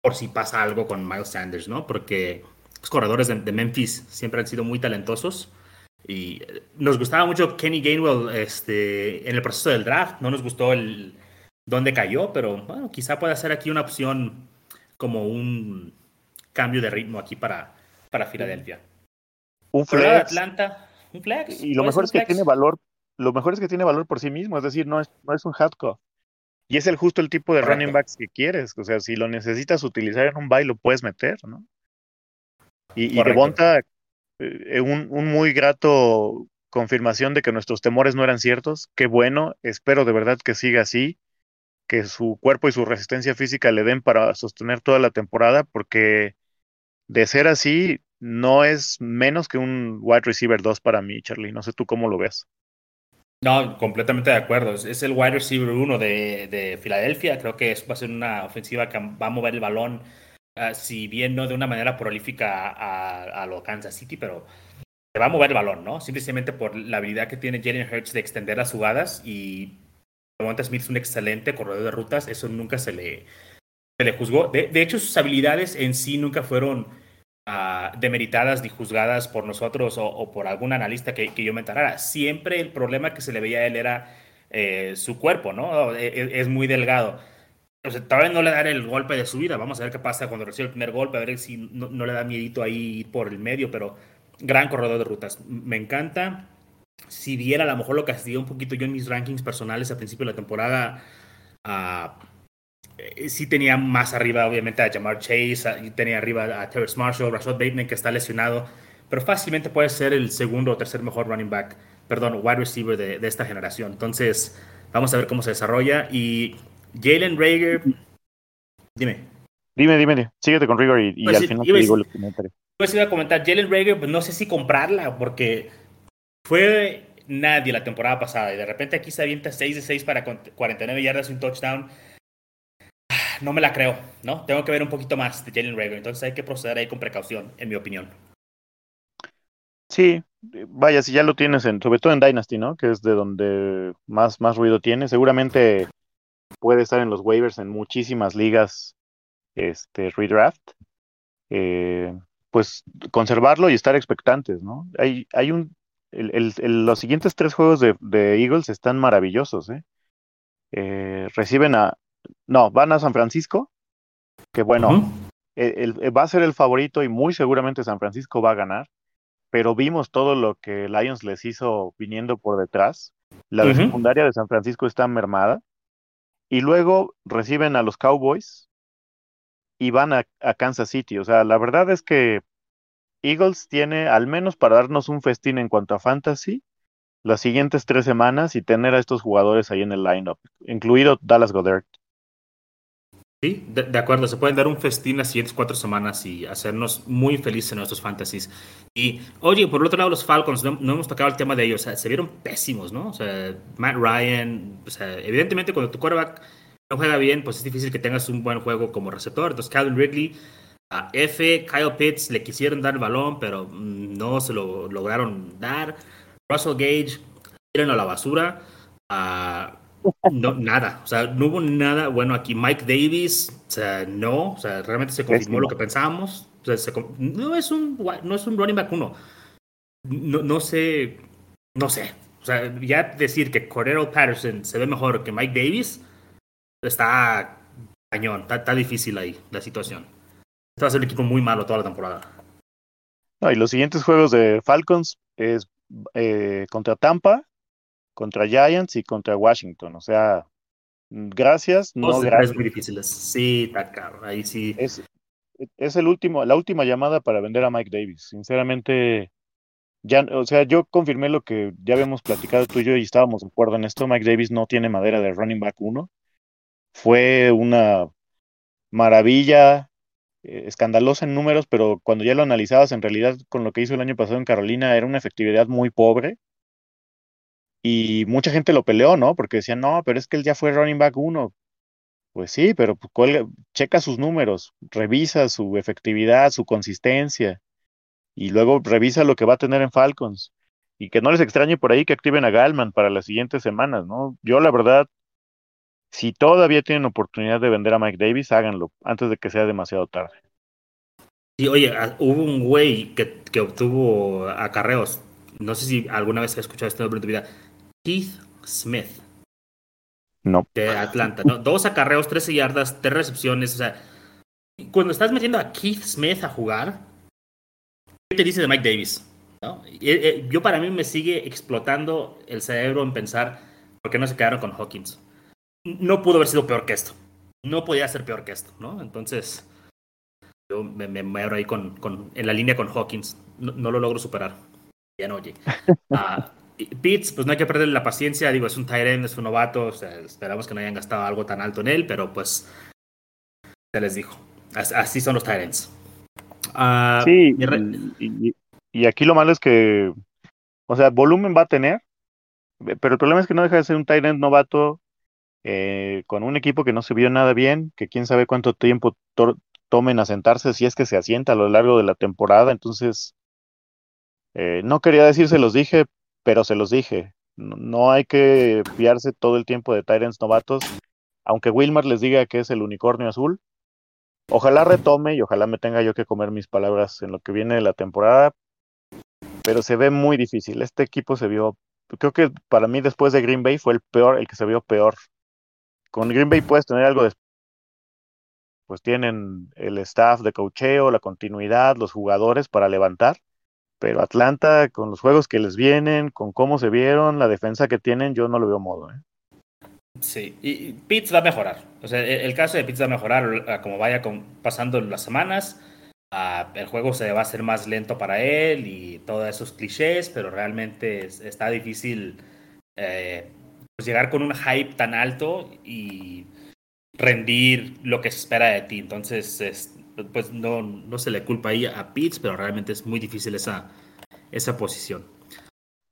por si pasa algo con Miles Sanders, ¿no? Porque los corredores de Memphis siempre han sido muy talentosos. Y nos gustaba mucho Kenny Gainwell este, en el proceso del draft. No nos gustó el dónde cayó, pero bueno, quizá pueda ser aquí una opción como un cambio de ritmo aquí para, para Filadelfia. Un flex. Atlanta, un flex. Y lo mejor es que tiene valor. Lo mejor es que tiene valor por sí mismo, es decir, no es, no es un hardcore. Y es el justo el tipo de running backs que quieres. O sea, si lo necesitas utilizar en un bye, lo puedes meter, ¿no? Y, y Devonta, eh, un, un muy grato confirmación de que nuestros temores no eran ciertos. Qué bueno, espero de verdad que siga así, que su cuerpo y su resistencia física le den para sostener toda la temporada, porque de ser así, no es menos que un wide receiver 2 para mí, Charlie. No sé tú cómo lo ves. No, completamente de acuerdo. Es el wide receiver 1 de, de, Filadelfia. Creo que va a ser una ofensiva que va a mover el balón, uh, si bien no de una manera prolífica a, a, Kansas City, pero va a mover el balón, ¿no? Simplemente por la habilidad que tiene Jalen Hurts de extender las jugadas y Monta Smith es un excelente corredor de rutas, eso nunca se le, se le juzgó. De, hecho, sus habilidades en sí nunca fueron uh, demeritadas ni juzgadas por nosotros o, por algún analista que, yo me enterara. Siempre el problema que se le veía a él era eh, su cuerpo, ¿no? Es, e, es muy delgado. O sea, todavía no le daré el golpe de su vida. Vamos a ver qué pasa cuando recibe el primer golpe, a ver si no, no le da miedito ahí por el medio, pero gran corredor de rutas. Me encanta. Si viera, a lo mejor lo castigué un poquito yo en mis rankings personales al principio de la temporada. Uh, sí tenía más arriba, obviamente, a Jamar Chase, tenía arriba a Terrence Marshall, Rashad Bateman, que está lesionado, pero fácilmente puede ser el segundo o tercer mejor running back, perdón, wide receiver de, de esta generación. Entonces, vamos a ver cómo se desarrolla. Y Jalen Rager, dime. Dime, dime, síguete con Rigor y, y pues al final te digo el comentario pues iba a comentar, Jalen Rager, pues no sé si comprarla, porque fue nadie la temporada pasada y de repente aquí se avienta 6 de 6 para 49 yardas y un touchdown. No me la creo, ¿no? Tengo que ver un poquito más de Jalen Rager, entonces hay que proceder ahí con precaución, en mi opinión. Sí, vaya, si ya lo tienes, en, sobre todo en Dynasty, ¿no? Que es de donde más, más ruido tiene. Seguramente puede estar en los waivers en muchísimas ligas este, redraft. Eh, pues conservarlo y estar expectantes, ¿no? Hay, hay un, el, el, el, los siguientes tres juegos de, de Eagles están maravillosos, ¿eh? ¿eh? Reciben a, no, van a San Francisco, que bueno, uh -huh. el, va a ser el favorito y muy seguramente San Francisco va a ganar, pero vimos todo lo que Lions les hizo viniendo por detrás. La uh -huh. secundaria de San Francisco está mermada. Y luego reciben a los Cowboys, y van a, Kansas City. O sea, la verdad es que Eagles tiene, al menos para darnos un festín en cuanto a fantasy, las siguientes tres semanas y tener a estos jugadores ahí en el lineup, incluido Dallas Goddard. Sí, de, acuerdo, se pueden dar un festín las siguientes cuatro semanas y hacernos muy felices en nuestros fantasies. Y, oye, por el otro lado, los Falcons, no, hemos tocado el tema de ellos, o sea, se vieron pésimos, ¿no? O sea, Matt Ryan, o sea, evidentemente cuando tu quarterback no juega bien, pues es difícil que tengas un buen juego como receptor. Entonces, Calvin Ridley, a F, Kyle Pitts le quisieron dar el balón, pero no se lo lograron dar. Russell Gage, tiran a la basura. Uh, no, nada, o sea, no hubo nada bueno aquí. Mike Davis, o sea, no, o sea, realmente se confirmó lo que pensábamos. O sea, se, no, es un, no es un running back uno. No, no sé, no sé. O sea, ya decir que Cordero Patterson se ve mejor que Mike Davis, está cañón, está, está, difícil ahí la situación. Este va a ser un equipo muy malo toda la temporada. No, y los siguientes juegos de Falcons es eh, contra Tampa, contra Giants y contra Washington. O sea, gracias, no Dos gracias. muy difíciles. Sí, está caro. Ahí sí. Es, es el último, la última llamada para vender a Mike Davis. Sinceramente, ya, o sea, yo confirmé lo que ya habíamos platicado tú y yo y estábamos de acuerdo en esto. Mike Davis no tiene madera de running back 1 fue una maravilla, eh, escandalosa en números, pero cuando ya lo analizabas, en realidad con lo que hizo el año pasado en Carolina era una efectividad muy pobre. Y mucha gente lo peleó, ¿no? Porque decían, no, pero es que él ya fue running back uno. Pues sí, pero pues, cuelga, checa sus números, revisa su efectividad, su consistencia, y luego revisa lo que va a tener en Falcons. Y que no les extrañe por ahí que activen a Galman para las siguientes semanas, ¿no? Yo la verdad si todavía tienen oportunidad de vender a Mike Davis, háganlo antes de que sea demasiado tarde. Sí, oye, hubo un güey que, que obtuvo acarreos. No sé si alguna vez has escuchado nombre en tu vida. Keith Smith. No. De Atlanta. ¿no? Dos acarreos, 13 yardas, tres recepciones. O sea, cuando estás metiendo a Keith Smith a jugar, ¿qué te dice de Mike Davis? ¿No? Yo para mí me sigue explotando el cerebro en pensar por qué no se quedaron con Hawkins no pudo haber sido peor que esto. No podía ser peor que esto, ¿no? Entonces, yo me, me, abro ahí con, con, en la línea con Hawkins. No, lo logro superar. Ya no, oye. Uh, [laughs] Pitts, pues no hay que perder la paciencia. Digo, es un Tyrant, es un novato. O sea, esperamos que no hayan gastado algo tan alto en él, pero pues se les dijo. Así son los Tyrants. Uh, sí, y, y, aquí lo malo es que, o sea, volumen va a tener, pero el problema es que no deja de ser un Tyrant novato eh, con un equipo que no se vio nada bien, que quién sabe cuánto tiempo tomen a sentarse si es que se asienta a lo largo de la temporada. Entonces, eh, no quería decir se los dije, pero se los dije. No, hay que fiarse todo el tiempo de Tyrants novatos, aunque Wilmar les diga que es el unicornio azul. Ojalá retome y ojalá me tenga yo que comer mis palabras en lo que viene de la temporada, pero se ve muy difícil. Este equipo se vio, creo que para mí después de Green Bay fue el peor, el que se vio peor con Green Bay puedes tener algo de... Pues tienen el staff de cocheo, la continuidad, los jugadores para levantar, pero Atlanta, con los juegos que les vienen, con cómo se vieron, la defensa que tienen, yo no lo veo modo. ¿eh? Sí, y Pitts va a mejorar. O sea, el, caso de Pitts va a mejorar como vaya pasando las semanas. el juego se va a hacer más lento para él y todos esos clichés, pero realmente está difícil eh, pues, llegar con un hype tan alto y rendir lo que se espera de ti. Entonces, pues no, no se le culpa ahí a Pitts, pero realmente es muy difícil esa, esa posición.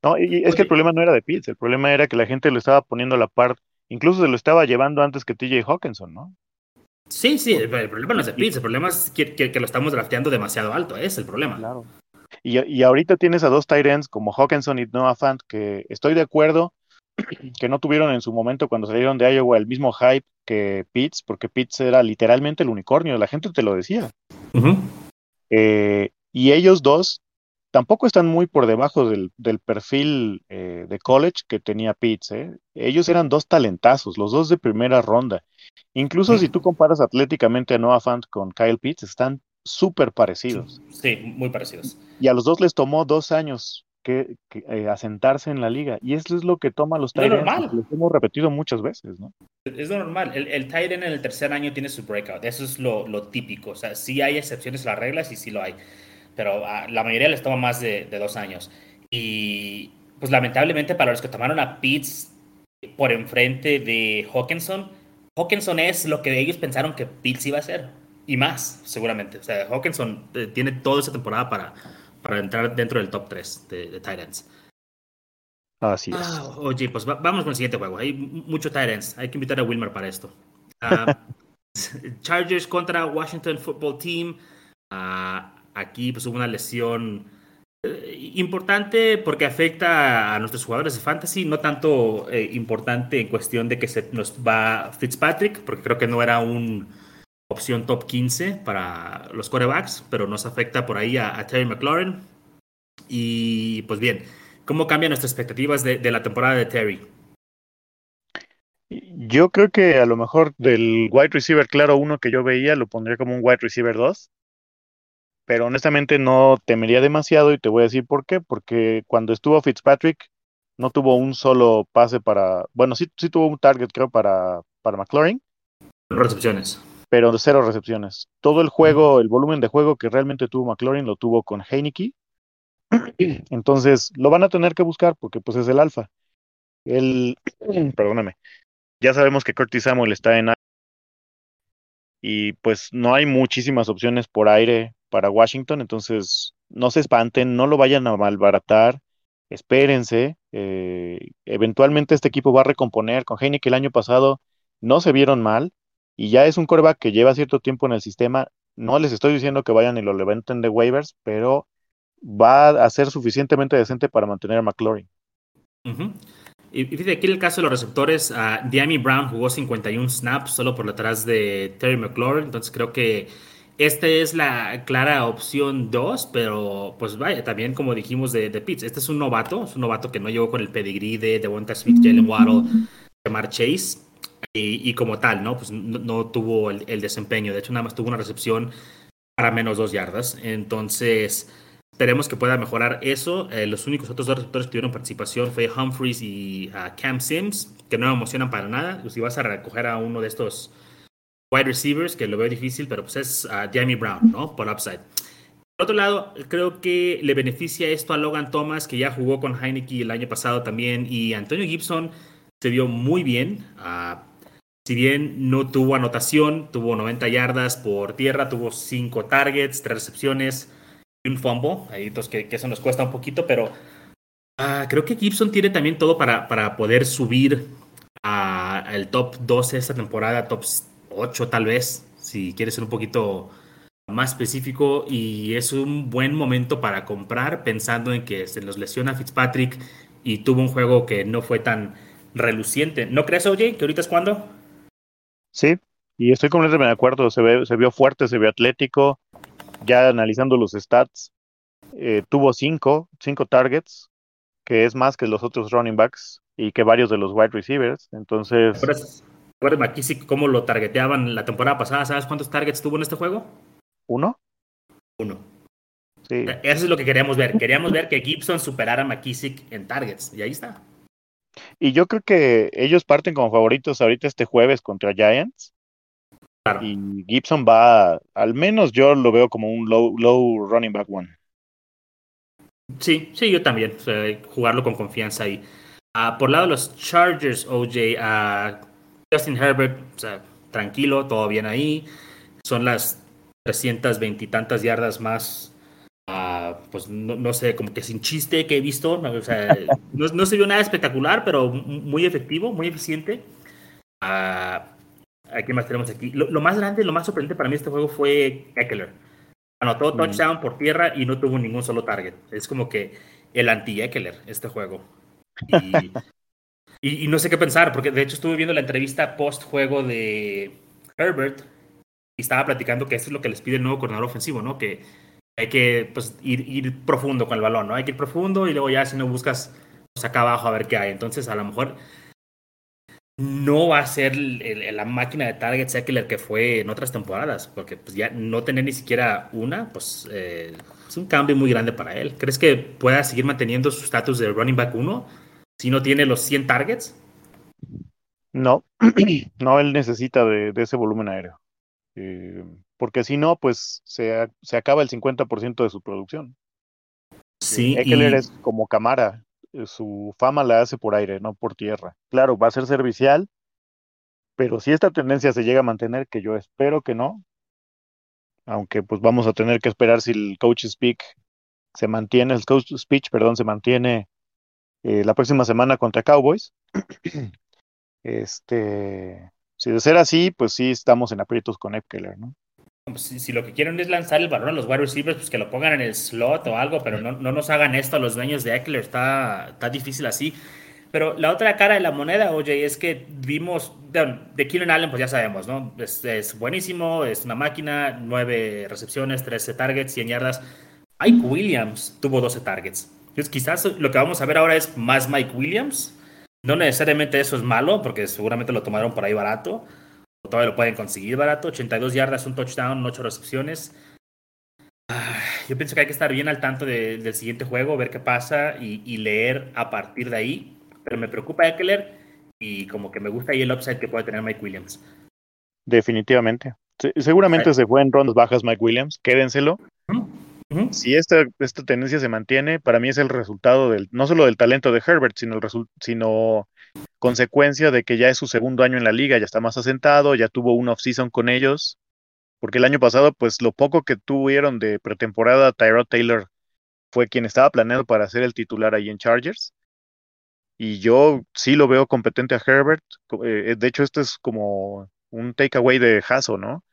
No, y es que el problema no era de Pitts, el problema era que la gente lo estaba poniendo a la par, incluso se lo estaba llevando antes que TJ Hawkinson, ¿no? Sí, sí, el, problema no es de Pitts, el problema es que, que, lo estamos drafteando demasiado alto, es el problema. Claro. Y, y ahorita tienes a dos tight ends como Hawkinson y Noah Fant, que estoy de acuerdo, [clears throat] que no tuvieron en su momento cuando salieron de Iowa el mismo hype que Pitts, porque Pitts era literalmente el unicornio, la gente te lo decía. Eh, y ellos dos tampoco están muy por debajo del, perfil eh, de college que tenía Pitts. ¿eh? Ellos eran dos talentazos, los dos de primera ronda. Incluso si tú comparas atléticamente a Noah Fant con Kyle Pitts, están súper parecidos. Sí, muy parecidos. Y a los dos les tomó dos años que, eh, asentarse en la liga. Y eso es lo que toma los Tyrants. Lo hemos repetido muchas veces, ¿no? Es normal. El, el en el tercer año tiene su breakout. Eso es lo, típico. O sea, sí hay excepciones a las reglas y sí lo hay. Pero ah, la mayoría les toma más de, dos años. Y pues lamentablemente para los que tomaron a Pitts por enfrente de Hawkinson, Hawkinson es lo que ellos pensaron que Pitts iba a ser. Y más, seguramente. O sea, Hawkinson eh, tiene toda esa temporada para para entrar dentro del top 3 de, de Titans. Así es. Ah, oye, pues vamos con el siguiente juego. Hay mucho Titans. Hay que invitar a Wilmer para esto. Ah, [laughs] Chargers contra Washington Football Team. Ah, aquí pues hubo una lesión eh, importante porque afecta a nuestros jugadores de fantasy, no tanto eh, importante en cuestión de que se nos va Fitzpatrick, porque creo que no era un opción top 15 para los corebacks, pero nos afecta por ahí a, Terry McLaurin. Y pues bien, ¿cómo cambian nuestras expectativas de, la temporada de Terry? Yo creo que a lo mejor del wide receiver claro uno que yo veía lo pondría como un wide receiver 2. Pero honestamente no temería demasiado y te voy a decir por qué. Porque cuando estuvo Fitzpatrick no tuvo un solo pase para... Bueno, sí, sí tuvo un target creo para, para McLaurin. Recepciones pero cero recepciones. Todo el juego, el volumen de juego que realmente tuvo McLaurin lo tuvo con Heineke. [clears throat] Entonces, lo van a tener que buscar porque pues es el alfa. El, [clears throat] perdóname, ya sabemos que Curtis Samuel está en y pues no hay muchísimas opciones por aire para Washington, entonces no se espanten, no lo vayan a malbaratar, espérense, eh, eventualmente este equipo va a recomponer, con Heineke el año pasado no se vieron mal, y ya es un coreback que lleva cierto tiempo en el sistema. No les estoy diciendo que vayan y lo levanten de waivers, pero va a ser suficientemente decente para mantener a McLaurin. Y fíjate, aquí el caso de los receptores, uh, Diami Brown jugó 51 snaps solo por detrás de Terry McLaurin, entonces creo que esta es la clara opción 2, pero pues vaya, también como dijimos de, de Pitts, este es un novato, es un novato que no llegó con el pedigrí de Devonta Smith, Jalen Waddle, Jamar Chase, y, como tal, ¿no? Pues no, tuvo el, desempeño. De hecho, nada más tuvo una recepción para menos dos yardas. Entonces, Esperemos que pueda mejorar eso. Eh, los únicos otros dos receptores que tuvieron participación fue Humphreys y uh, Cam Sims, que no me emocionan para nada. Si vas a recoger a uno de estos wide receivers, que lo veo difícil, pero pues es uh, Jamie Brown, ¿no? Por upside. Por otro lado, creo que le beneficia esto a Logan Thomas, que ya jugó con Heineke el año pasado también, y Antonio Gibson se vio muy bien. Uh, si bien no tuvo anotación, tuvo 90 yardas por tierra, tuvo 5 targets, 3 recepciones un fumble, ahí entonces que, eso nos cuesta un poquito, pero uh, creo que Gibson tiene también todo para, para poder subir al top 12 esta temporada, top 8 tal vez, si quieres ser un poquito más específico, y es un buen momento para comprar pensando en que se nos lesiona Fitzpatrick y tuvo un juego que no fue tan reluciente. ¿No crees, OJ, que ahorita es cuando? Sí, y estoy completamente de acuerdo, se, ve, se vio fuerte, se vio atlético, ya analizando los stats, eh, tuvo cinco, cinco targets, que es más que los otros running backs y que varios de los wide receivers. Entonces. Recuerda McKissick cómo lo targeteaban la temporada pasada. ¿Sabes cuántos targets tuvo en este juego? ¿Uno? Uno. Sí. Eso es lo que queríamos ver. Queríamos ver que Gibson superara a McKissick en targets. Y ahí está. Y yo creo que ellos parten como favoritos ahorita este jueves contra Giants. Y Gibson va, al menos yo lo veo como un low, low running back one. Sí, sí, yo también. jugarlo con confianza ahí. Uh, por lado de los Chargers, OJ, uh, Justin Herbert, o sea, tranquilo, todo bien ahí. Son las 320 y tantas yardas más, uh, pues no, no, sé, como que sin chiste que he visto. O sea, no, no, se vio nada espectacular, pero muy efectivo, muy eficiente. ¿A más tenemos aquí? Lo, más grande, lo más sorprendente para mí este juego fue Eckler. Anotó mm. touchdown por tierra y no tuvo ningún solo target. Es como que el anti-Eckler, este juego. [laughs] Y, no sé qué pensar, porque de hecho estuve viendo la entrevista post-juego de Herbert y estaba platicando que esto es lo que les pide el nuevo coordinador ofensivo, ¿no? Que hay que pues, ir, ir, profundo con el balón, ¿no? Hay que ir profundo y luego ya si no buscas pues, acá abajo a ver qué hay. Entonces, a lo mejor no va a ser la máquina de targets Eckler que fue en otras temporadas, porque pues ya no tener ni siquiera una, pues eh, es un cambio muy grande para él. ¿Crees que pueda seguir manteniendo su estatus de running back 1 si no tiene los 100 targets? No, [clears throat] no, él necesita de, ese volumen aéreo. Eh, porque si no, pues se, se acaba el 50% de su producción. Sí. Eckler es como Camara, eh, su fama la hace por aire, no por tierra. Claro, va a ser servicial, pero si esta tendencia se llega a mantener, que yo espero que no, aunque pues vamos a tener que esperar si el coach speak se mantiene, el coach speech, perdón, se mantiene eh, la próxima semana contra Cowboys. [clears throat] este, si de ser así, pues sí estamos en aprietos con Epkeller, ¿no? Pues, si, lo que quieren es lanzar el balón a los wide receivers, pues que lo pongan en el slot o algo, pero no, no nos hagan esto a los dueños de Eckler, está, está difícil así. Pero la otra cara de la moneda, oye, es que vimos, de, de Keenan Allen, pues ya sabemos, ¿no? Es, es, buenísimo, es una máquina, nueve recepciones, 13 targets, 100 yardas. Mike Williams tuvo 12 targets. Entonces, quizás lo que vamos a ver ahora es más Mike Williams. No necesariamente eso es malo, porque seguramente lo tomaron por ahí barato todavía lo pueden conseguir barato. 82 yardas, un touchdown, 8 recepciones. Ah, yo pienso que hay que estar bien al tanto del siguiente juego, ver qué pasa y, leer a partir de ahí. Pero me preocupa Eckler y como que me gusta ahí el upside que puede tener Mike Williams. Definitivamente. seguramente se fue en rondas bajas Mike Williams. Quédenselo. Si esta, esta tendencia se mantiene, para mí es el resultado del, no solo del talento de Herbert, sino, el sino consecuencia de que ya es su segundo año en la liga, ya está más asentado, ya tuvo un off-season con ellos, porque el año pasado, pues lo poco que tuvieron de pretemporada, Tyrod Taylor fue quien estaba planeado para ser el titular ahí en Chargers. Y yo sí lo veo competente a Herbert. Eh, de hecho, esto es como un takeaway de Hasso, ¿no?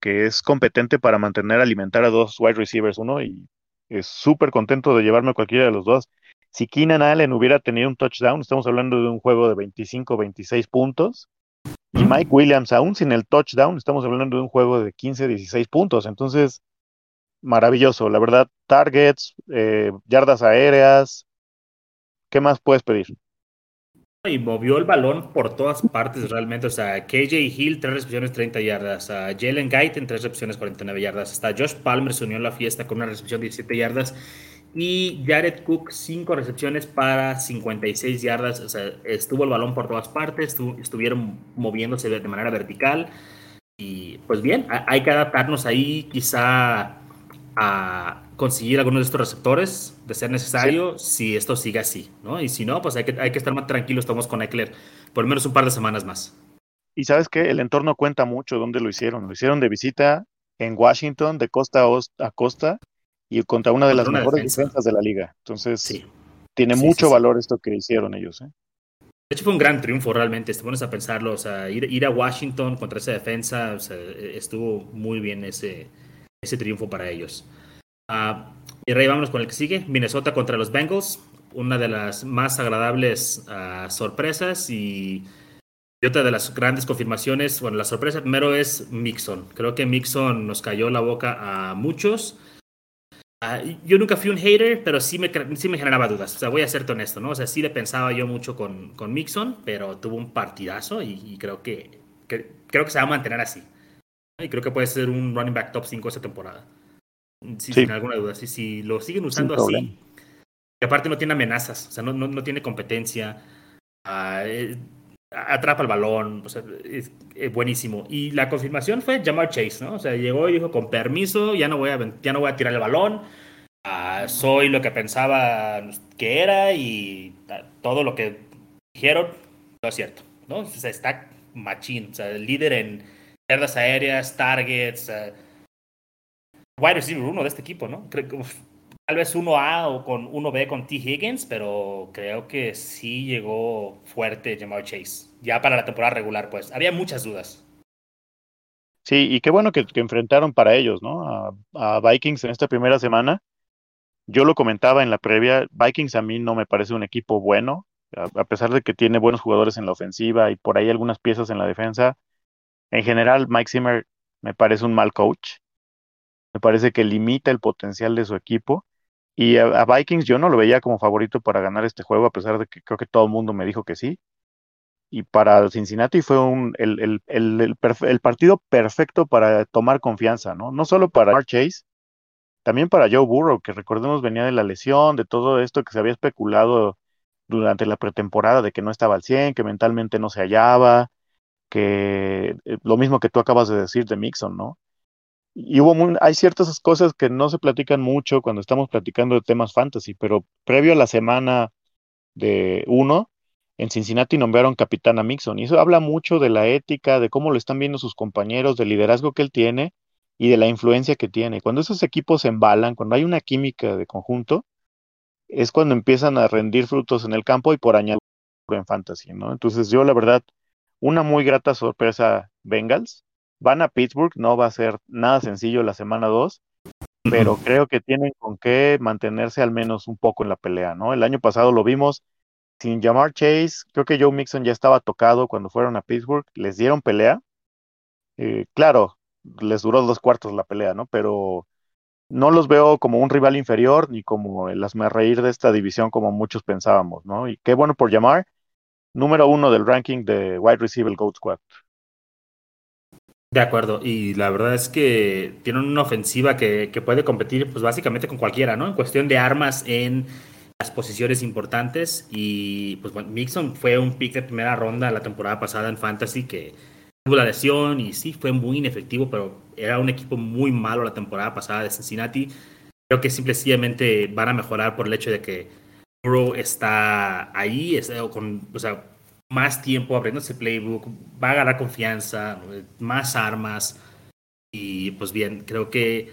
Que es competente para mantener, alimentar a dos wide receivers, uno, y es súper contento de llevarme a cualquiera de los dos. Si Keenan Allen hubiera tenido un touchdown, estamos hablando de un juego de 25, 26 puntos. Y Mike Williams, aún sin el touchdown, estamos hablando de un juego de 15, 16 puntos. Entonces, maravilloso. La verdad, targets, eh, yardas aéreas. ¿Qué más puedes pedir? Y movió el balón por todas partes realmente. O sea, KJ Hill, tres recepciones, 30 yardas. A Jalen Guyton, tres recepciones, 49 yardas. Hasta Josh Palmer se unió a la fiesta con una recepción de 17 yardas. Y Jared Cook, cinco recepciones para 56 yardas. O sea, estuvo el balón por todas partes. estuvieron moviéndose de manera vertical. Y pues bien, hay que adaptarnos ahí quizá a conseguir algunos de estos receptores de ser necesario si esto sigue así, ¿no? Y si no, pues hay que, hay que estar más tranquilos, estamos con Eckler por lo menos un par de semanas más. Y sabes que el entorno cuenta mucho dónde lo hicieron. Lo hicieron de visita en Washington, de costa a costa, y contra una de las mejores defensas de la liga. Entonces, tiene mucho valor esto que hicieron ellos. ¿eh? De hecho, fue un gran triunfo realmente. Te pones a pensarlo. O sea, ir, ir a Washington contra esa defensa, o sea, estuvo muy bien ese, ese triunfo para ellos. Uh, y Rey, vámonos con el que sigue. Minnesota contra los Bengals. Una de las más agradables uh, sorpresas y, y, otra de las grandes confirmaciones. Bueno, la sorpresa primero es Mixon. Creo que Mixon nos cayó la boca a muchos. Uh, yo nunca fui un hater, pero sí me, sí me generaba dudas. O sea, voy a ser honesto, ¿no? O sea, sí le pensaba yo mucho con, con Mixon, pero tuvo un partidazo y, y creo que, que, creo que se va a mantener así. Y creo que puede ser un running back top 5 esta temporada. Sin alguna duda. Si, si lo siguen usando así. Y aparte no tiene amenazas, o sea, no, no, tiene competencia. Ah, eh, atrapa el balón, o sea, es, buenísimo. Y la confirmación fue Jamar Chase, ¿no? O sea, llegó y dijo, con permiso, ya no voy a, ya no voy a tirar el balón. Ah, soy lo que pensaba que era y ah, todo lo que dijeron no es cierto, ¿no? O sea, está machín, o sea, líder en yardas aéreas, targets, wide receiver uno de este equipo, ¿no? Creo tal vez 1A o con 1B con T. Higgins, pero creo que sí llegó fuerte Jamal Chase. Ya para la temporada regular, pues. Había muchas dudas. Sí, y qué bueno que, enfrentaron para ellos, ¿no? A, Vikings en esta primera semana. Yo lo comentaba en la previa, Vikings a mí no me parece un equipo bueno, a pesar de que tiene buenos jugadores en la ofensiva y por ahí algunas piezas en la defensa. En general, Mike Zimmer me parece un mal coach. Me parece que limita el potencial de su equipo. Y a, Vikings yo no lo veía como favorito para ganar este juego, a pesar de que creo que todo el mundo me dijo que sí. Y para Cincinnati fue un, el, el, partido perfecto para tomar confianza, ¿no? No solo para Chase, también para Joe Burrow, que recordemos venía de la lesión, de todo esto que se había especulado durante la pretemporada de que no estaba al 100, que mentalmente no se hallaba, que eh, lo mismo que tú acabas de decir de Mixon, ¿no? y hubo hay ciertas cosas que no se platican mucho cuando estamos platicando de temas fantasy, pero previo a la semana de uno, en Cincinnati nombraron capitán a Mixon, y eso habla mucho de la ética, de cómo lo están viendo sus compañeros, del liderazgo que él tiene y de la influencia que tiene. Cuando esos equipos se embalan, cuando hay una química de conjunto, es cuando empiezan a rendir frutos en el campo y por añadir en fantasy, ¿no? Entonces yo la verdad, una muy grata sorpresa Bengals, Van a Pittsburgh, no va a ser nada sencillo la semana 2, pero creo que tienen con qué mantenerse al menos un poco en la pelea, ¿no? El año pasado lo vimos sin llamar Chase, creo que Joe Mixon ya estaba tocado cuando fueron a Pittsburgh, les dieron pelea. Eh, claro, les duró dos cuartos la pelea, ¿no? Pero no los veo como un rival inferior ni como el reír de esta división como muchos pensábamos, ¿no? Y qué bueno por llamar. Número uno del ranking de Wide Receiver Goat Squad. De acuerdo, y la verdad es que tienen una ofensiva que, puede competir pues básicamente con cualquiera, ¿no? En cuestión de armas en posiciones importantes y pues Mixon fue un pick de primera ronda la temporada pasada en Fantasy que tuvo la lesión y sí, fue muy inefectivo, pero era un equipo muy malo la temporada pasada de Cincinnati. Creo que simplemente van a mejorar por el hecho de que Burrow está ahí, con, o sea, más tiempo abriendo ese playbook, va a ganar confianza, más armas y pues bien, creo que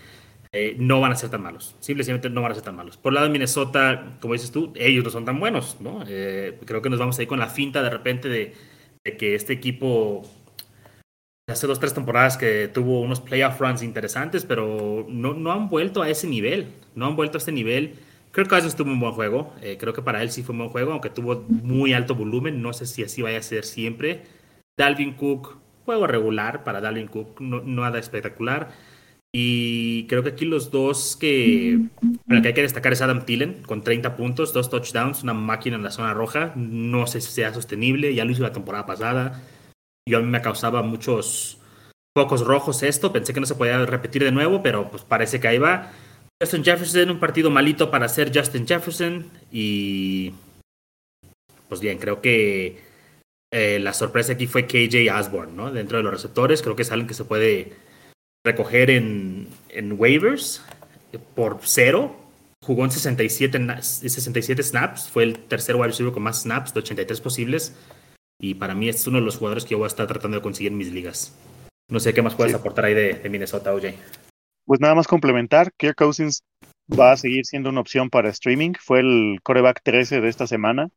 eh, no van a ser tan malos, simplemente no van a ser tan malos. Por el lado de Minnesota, como dices tú, ellos no son tan buenos, ¿no? Eh, creo que nos vamos a ir con la finta de repente de, que este equipo hace dos, tres temporadas que tuvo unos playoff runs interesantes, pero no, no han vuelto a ese nivel, no han vuelto a ese nivel Kirk Cousins tuvo un buen juego. Eh, creo que para él sí fue un buen juego, aunque tuvo muy alto volumen. No sé si así vaya a ser siempre. Dalvin Cook, juego regular para Dalvin Cook, no, nada espectacular. Y creo que aquí los dos que, hay que destacar es Adam Thielen, con 30 puntos, dos touchdowns, una máquina en la zona roja. No sé si sea sostenible, ya lo hizo la temporada pasada. Yo a mí me causaba muchos focos rojos esto, pensé que no se podía repetir de nuevo, pero pues parece que ahí va. Justin Jefferson, un partido malito para ser Justin Jefferson y pues bien, creo que eh, la sorpresa aquí fue KJ Osborne, ¿no? Dentro de los receptores, creo que es alguien que se puede recoger en, en waivers por cero. Jugó en 67, 67 snaps, fue el tercer wide receiver con más snaps, de 83 posibles. Y para mí este es uno de los jugadores que yo voy a estar tratando de conseguir en mis ligas. No sé qué más puedes aportar ahí de, de, Minnesota, OJ. Pues nada más complementar, Kirk Cousins va a seguir siendo una opción para streaming. Fue el coreback 13 de esta semana.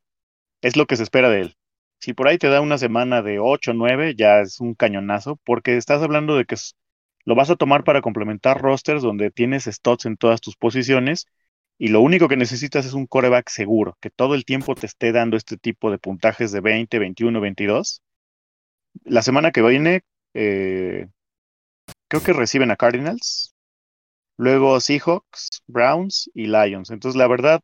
Es lo que se espera de él. Si por ahí te da una semana de 8 o 9, ya es un cañonazo, porque estás hablando de que lo vas a tomar para complementar rosters donde tienes spots en todas tus posiciones y lo único que necesitas es un coreback seguro, que todo el tiempo te esté dando este tipo de puntajes de 20, 21, 22. La semana que viene, eh, creo que reciben a Cardinals, luego Seahawks, Browns y Lions. Entonces, la verdad,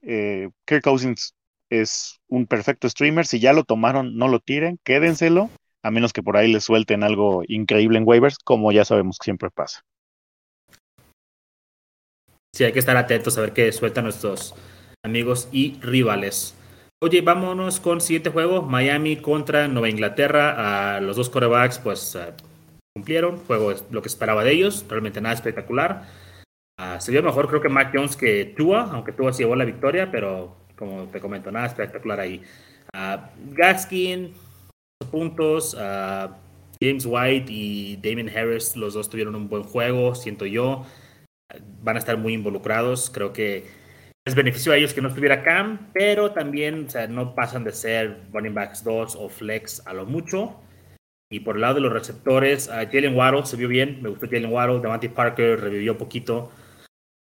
eh, Kirk Cousins es un perfecto streamer. Si ya lo tomaron, no lo tiren, quédenselo, a menos que por ahí les suelten algo increíble en waivers, como ya sabemos que siempre pasa. Sí, hay que estar atentos a ver qué sueltan nuestros amigos y rivales. Oye, vámonos con siguiente juego, Miami contra Nueva Inglaterra. a los dos corebacks, pues uh, cumplieron, juego es lo que esperaba de ellos, realmente nada espectacular. Uh, se vio mejor creo que Mac Jones que Tua, aunque Tua se llevó la victoria, pero como te comento, nada espectacular ahí. Gaskin, puntos. Uh, James White y Damon Harris, los dos tuvieron un buen juego, siento yo. Van a estar muy involucrados. Creo que les benefició a ellos que no estuviera Cam, pero también no pasan de ser running backs 2 o flex a lo mucho. Y por el lado de los receptores, uh, Jalen Waddle se vio bien, me gustó Jalen Waddle, Devante Parker revivió poquito.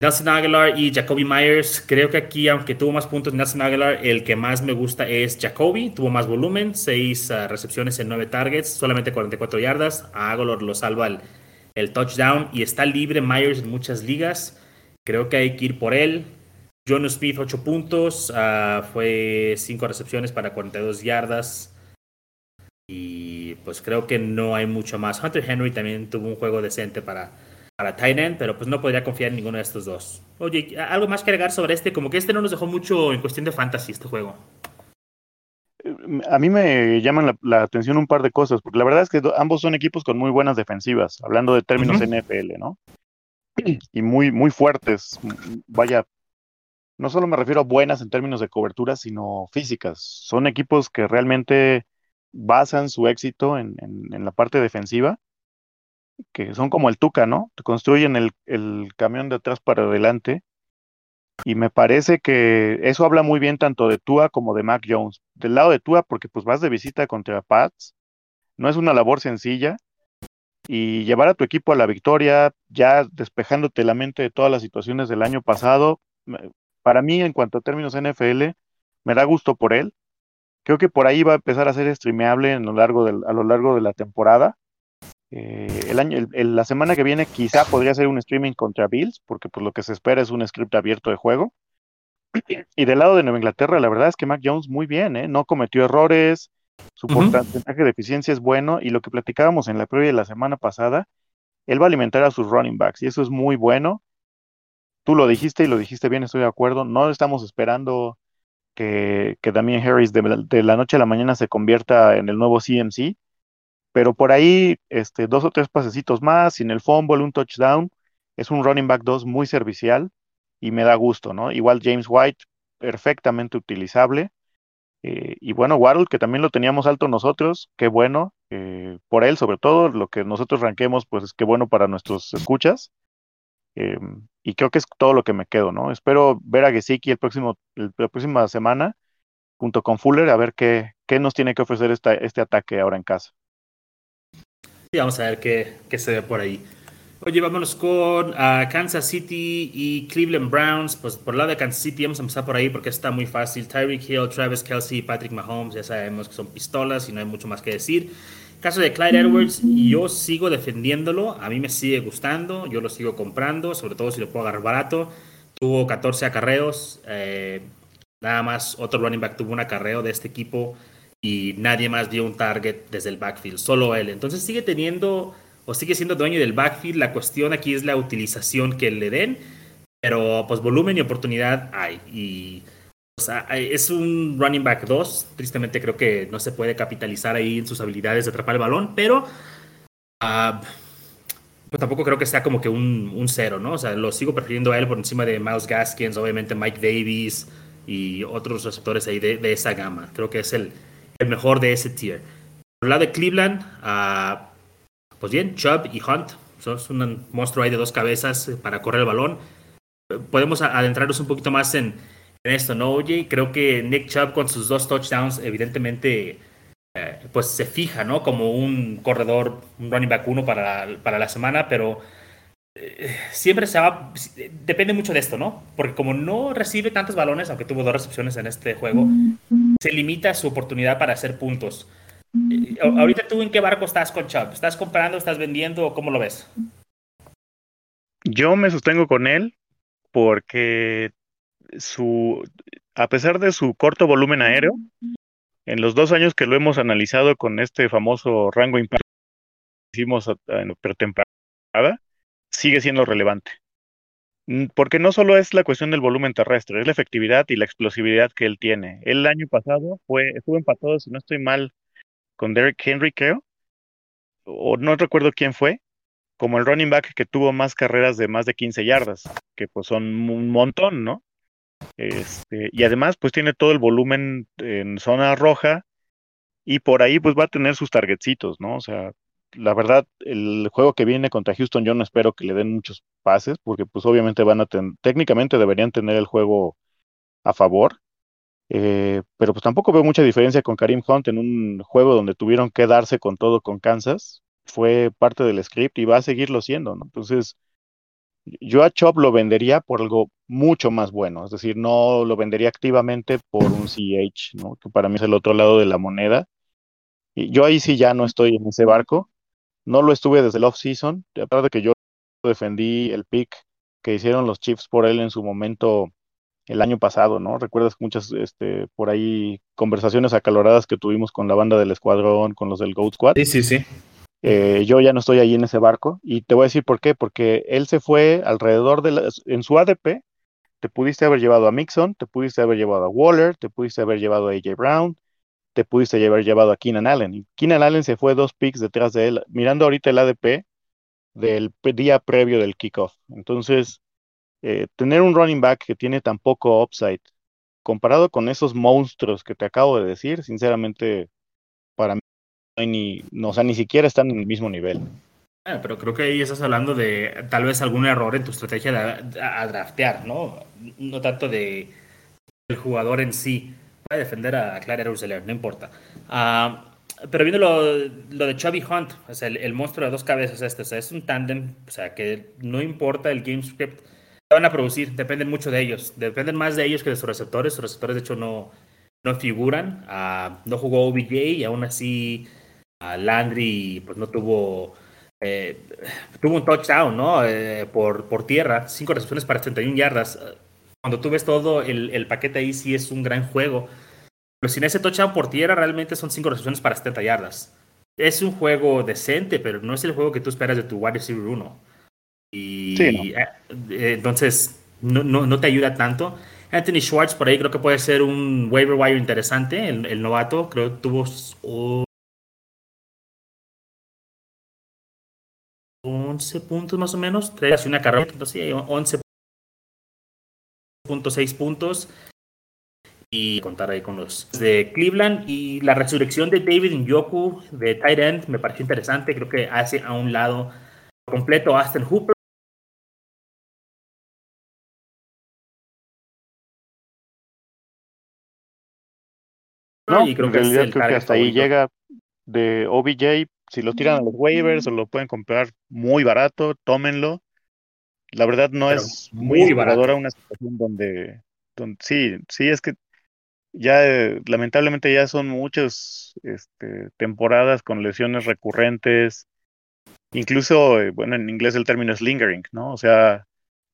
Nelson Aguilar y Jacoby Myers. Creo que aquí, aunque tuvo más puntos Nelson Aguilar, el que más me gusta es Jacoby. Tuvo más volumen, seis uh, recepciones en nueve targets, solamente 44 yardas. A Aguilar lo salva el, touchdown y está libre Myers en muchas ligas. Creo que hay que ir por él. John Smith, 8 puntos. Uh, fue 5 recepciones para 42 yardas. Y pues creo que no hay mucho más. Hunter Henry también tuvo un juego decente para para Titan, pero pues no podría confiar en ninguno de estos dos. Oye, algo más que agregar sobre este, como que este no nos dejó mucho en cuestión de fantasy este juego. A mí me llaman la, atención un par de cosas, porque la verdad es que ambos son equipos con muy buenas defensivas, hablando de términos NFL, ¿no? [clears throat] Y muy, muy fuertes. Vaya, no solo me refiero a buenas en términos de cobertura, sino físicas. Son equipos que realmente basan su éxito en la parte defensiva que son como el Tuca, ¿no? Te construyen el, el, camión de atrás para adelante. Y me parece que eso habla muy bien tanto de Tua como de Mac Jones. Del lado de Tua, porque pues vas de visita contra Pats, no es una labor sencilla. Y llevar a tu equipo a la victoria, ya despejándote la mente de todas las situaciones del año pasado, para mí, en cuanto a términos NFL, me da gusto por él. Creo que por ahí va a empezar a ser streameable en lo largo del, a lo largo de la temporada eh, el año, la semana que viene quizá podría ser un streaming contra Bills, porque pues lo que se espera es un script abierto de juego. [clears throat] Y del lado de Nueva Inglaterra, la verdad es que Mac Jones muy bien, ¿eh? no cometió errores, su porcentaje de eficiencia es bueno y lo que platicábamos en la previa de la semana pasada, él va a alimentar a sus running backs y eso es muy bueno. Tú lo dijiste y lo dijiste bien, estoy de acuerdo. No estamos esperando que, que Damien Harris de, de la noche a la mañana se convierta en el nuevo CMC pero por ahí este, dos o tres pasecitos más, sin el fumble, un touchdown, es un running back 2 muy servicial y me da gusto, ¿no? Igual James White, perfectamente utilizable. Eh, y bueno, Waddle, que también lo teníamos alto nosotros, qué bueno, eh, por él sobre todo, lo que nosotros ranquemos, pues es qué bueno para nuestros escuchas. Eh, y creo que es todo lo que me quedo, ¿no? Espero ver a Gesicki el próximo, la próxima semana, junto con Fuller, a ver qué, qué nos tiene que ofrecer esta, este ataque ahora en casa. Y vamos a ver qué, qué, se ve por ahí. Oye, vámonos con uh, Kansas City y Cleveland Browns. Pues por el lado de Kansas City vamos a empezar por ahí porque está muy fácil. Tyreek Hill, Travis Kelsey, Patrick Mahomes, ya sabemos que son pistolas y no hay mucho más que decir. Caso de Clyde Edwards, yo sigo defendiéndolo, a mí me sigue gustando, yo lo sigo comprando, sobre todo si lo puedo agarrar barato. Tuvo 14 acarreos, eh, nada más otro running back tuvo un acarreo de este equipo y nadie más dio un target desde el backfield, solo él. Entonces sigue teniendo o sigue siendo dueño del backfield, la cuestión aquí es la utilización que le den, pero pues volumen y oportunidad hay. Y es un running back 2. Tristemente creo que no se puede capitalizar ahí en sus habilidades de atrapar el balón, pero uh, pues tampoco creo que sea como que un, un, cero, ¿no? O sea, lo sigo prefiriendo a él por encima de Miles Gaskins, obviamente Mike Davis y otros receptores ahí de esa gama. Creo que es el, el, mejor de ese tier. Por el lado de Cleveland, uh, pues bien, Chubb y Hunt. Son un monstruo ahí de dos cabezas para correr el balón. Podemos adentrarnos un poquito más en, en esto, ¿no? Oye, creo que Nick Chubb con sus dos touchdowns, evidentemente, eh, pues se fija, ¿no? Como un corredor, un running back uno para, para la semana, pero eh, siempre se va, depende mucho de esto, ¿no? Porque como no recibe tantos balones, aunque tuvo dos recepciones en este juego, se limita su oportunidad para hacer puntos. Eh, ahorita tú en qué barco estás con Chubb? ¿Estás comprando, estás vendiendo o cómo lo ves? Yo me sostengo con él porque su, a pesar de su corto volumen aéreo, en los dos años que lo hemos analizado con este famoso rango impacto que hicimos en pretemporada, sigue siendo relevante. Mm, porque no solo es la cuestión del volumen terrestre, es la efectividad y la explosividad que él tiene. El año pasado fue, estuvo empatado, si no estoy mal, con Derek Henry, creo, o no recuerdo quién fue, como el running back que tuvo más carreras de más de 15 yardas, que pues son un montón, ¿no? Este, y además, pues tiene todo el volumen en zona roja y por ahí pues va a tener sus targetcitos, ¿no? O sea, la verdad, el juego que viene contra Houston yo no espero que le den muchos pases porque pues obviamente van a tener, técnicamente deberían tener el juego a favor, eh, pero pues tampoco veo mucha diferencia con Karim Hunt en un juego donde tuvieron que darse con todo con Kansas, fue parte del script y va a seguirlo siendo, ¿no? Entonces, yo a Chop lo vendería por algo mucho más bueno, es decir, no lo vendería activamente por un CH, ¿no? que para mí es el otro lado de la moneda. Y yo ahí sí ya no estoy en ese barco, no lo estuve desde el off-season, a pesar de que yo defendí el pick que hicieron los Chiefs por él en su momento el año pasado, ¿no? Recuerdas muchas, este, por ahí conversaciones acaloradas que tuvimos con la banda del escuadrón, con los del Goat Squad. Sí, sí, sí. Eh, yo ya no estoy ahí en ese barco y te voy a decir por qué, porque él se fue alrededor de la, en su ADP, te pudiste haber llevado a Mixon, te pudiste haber llevado a Waller, te pudiste haber llevado a AJ Brown, te pudiste haber llevado a Keenan Allen. Y Keenan Allen se fue dos picks detrás de él, mirando ahorita el ADP del día previo del kickoff. Entonces, eh, tener un running back que tiene tan poco upside, comparado con esos monstruos que te acabo de decir, sinceramente, para mí ni, no, o sea, ni siquiera están en el mismo nivel. Ah, pero creo que ahí estás hablando de tal vez algún error en tu estrategia de, a, draftear, ¿no? No tanto de el jugador en sí. Defender a Clara Ruseler, no importa. Uh, pero viendo lo, lo, de Chubby Hunt, o sea, el, monstruo de dos cabezas este, es un tándem, o sea, que no importa el game script, van a producir, dependen mucho de ellos, dependen más de ellos que de sus receptores, sus receptores de hecho no, no figuran, uh, no jugó OBJ y aún así Landry pues no tuvo eh, tuvo un touchdown, ¿no? Eh, por, por tierra, cinco recepciones para 31 yardas. Cuando tú ves todo el, el, paquete ahí, sí es un gran juego. Pero sin ese touchdown por tierra, realmente son cinco recepciones para 70 yardas. Es un juego decente, pero no es el juego que tú esperas de tu wide receiver 1. Y eh, entonces no, no, no, te ayuda tanto. Anthony Schwartz por ahí creo que puede ser un waiver wire interesante, el, el novato. Creo que tuvo 11 puntos más o menos, 3 una carrera, entonces 11.6 puntos y contar ahí con los de Cleveland. Y la resurrección de David Njoku de tight end me pareció interesante, creo que hace a un lado completo Aston Hooper. No, y creo que, creo que hasta ahí llega de OBJ si lo tiran a los waivers o lo pueden comprar muy barato, tómenlo. La verdad no es muy, muy una situación donde, sí, sí es que ya eh, lamentablemente ya son muchas este, temporadas con lesiones recurrentes, incluso, eh, bueno, en inglés el término es lingering, ¿no? O sea,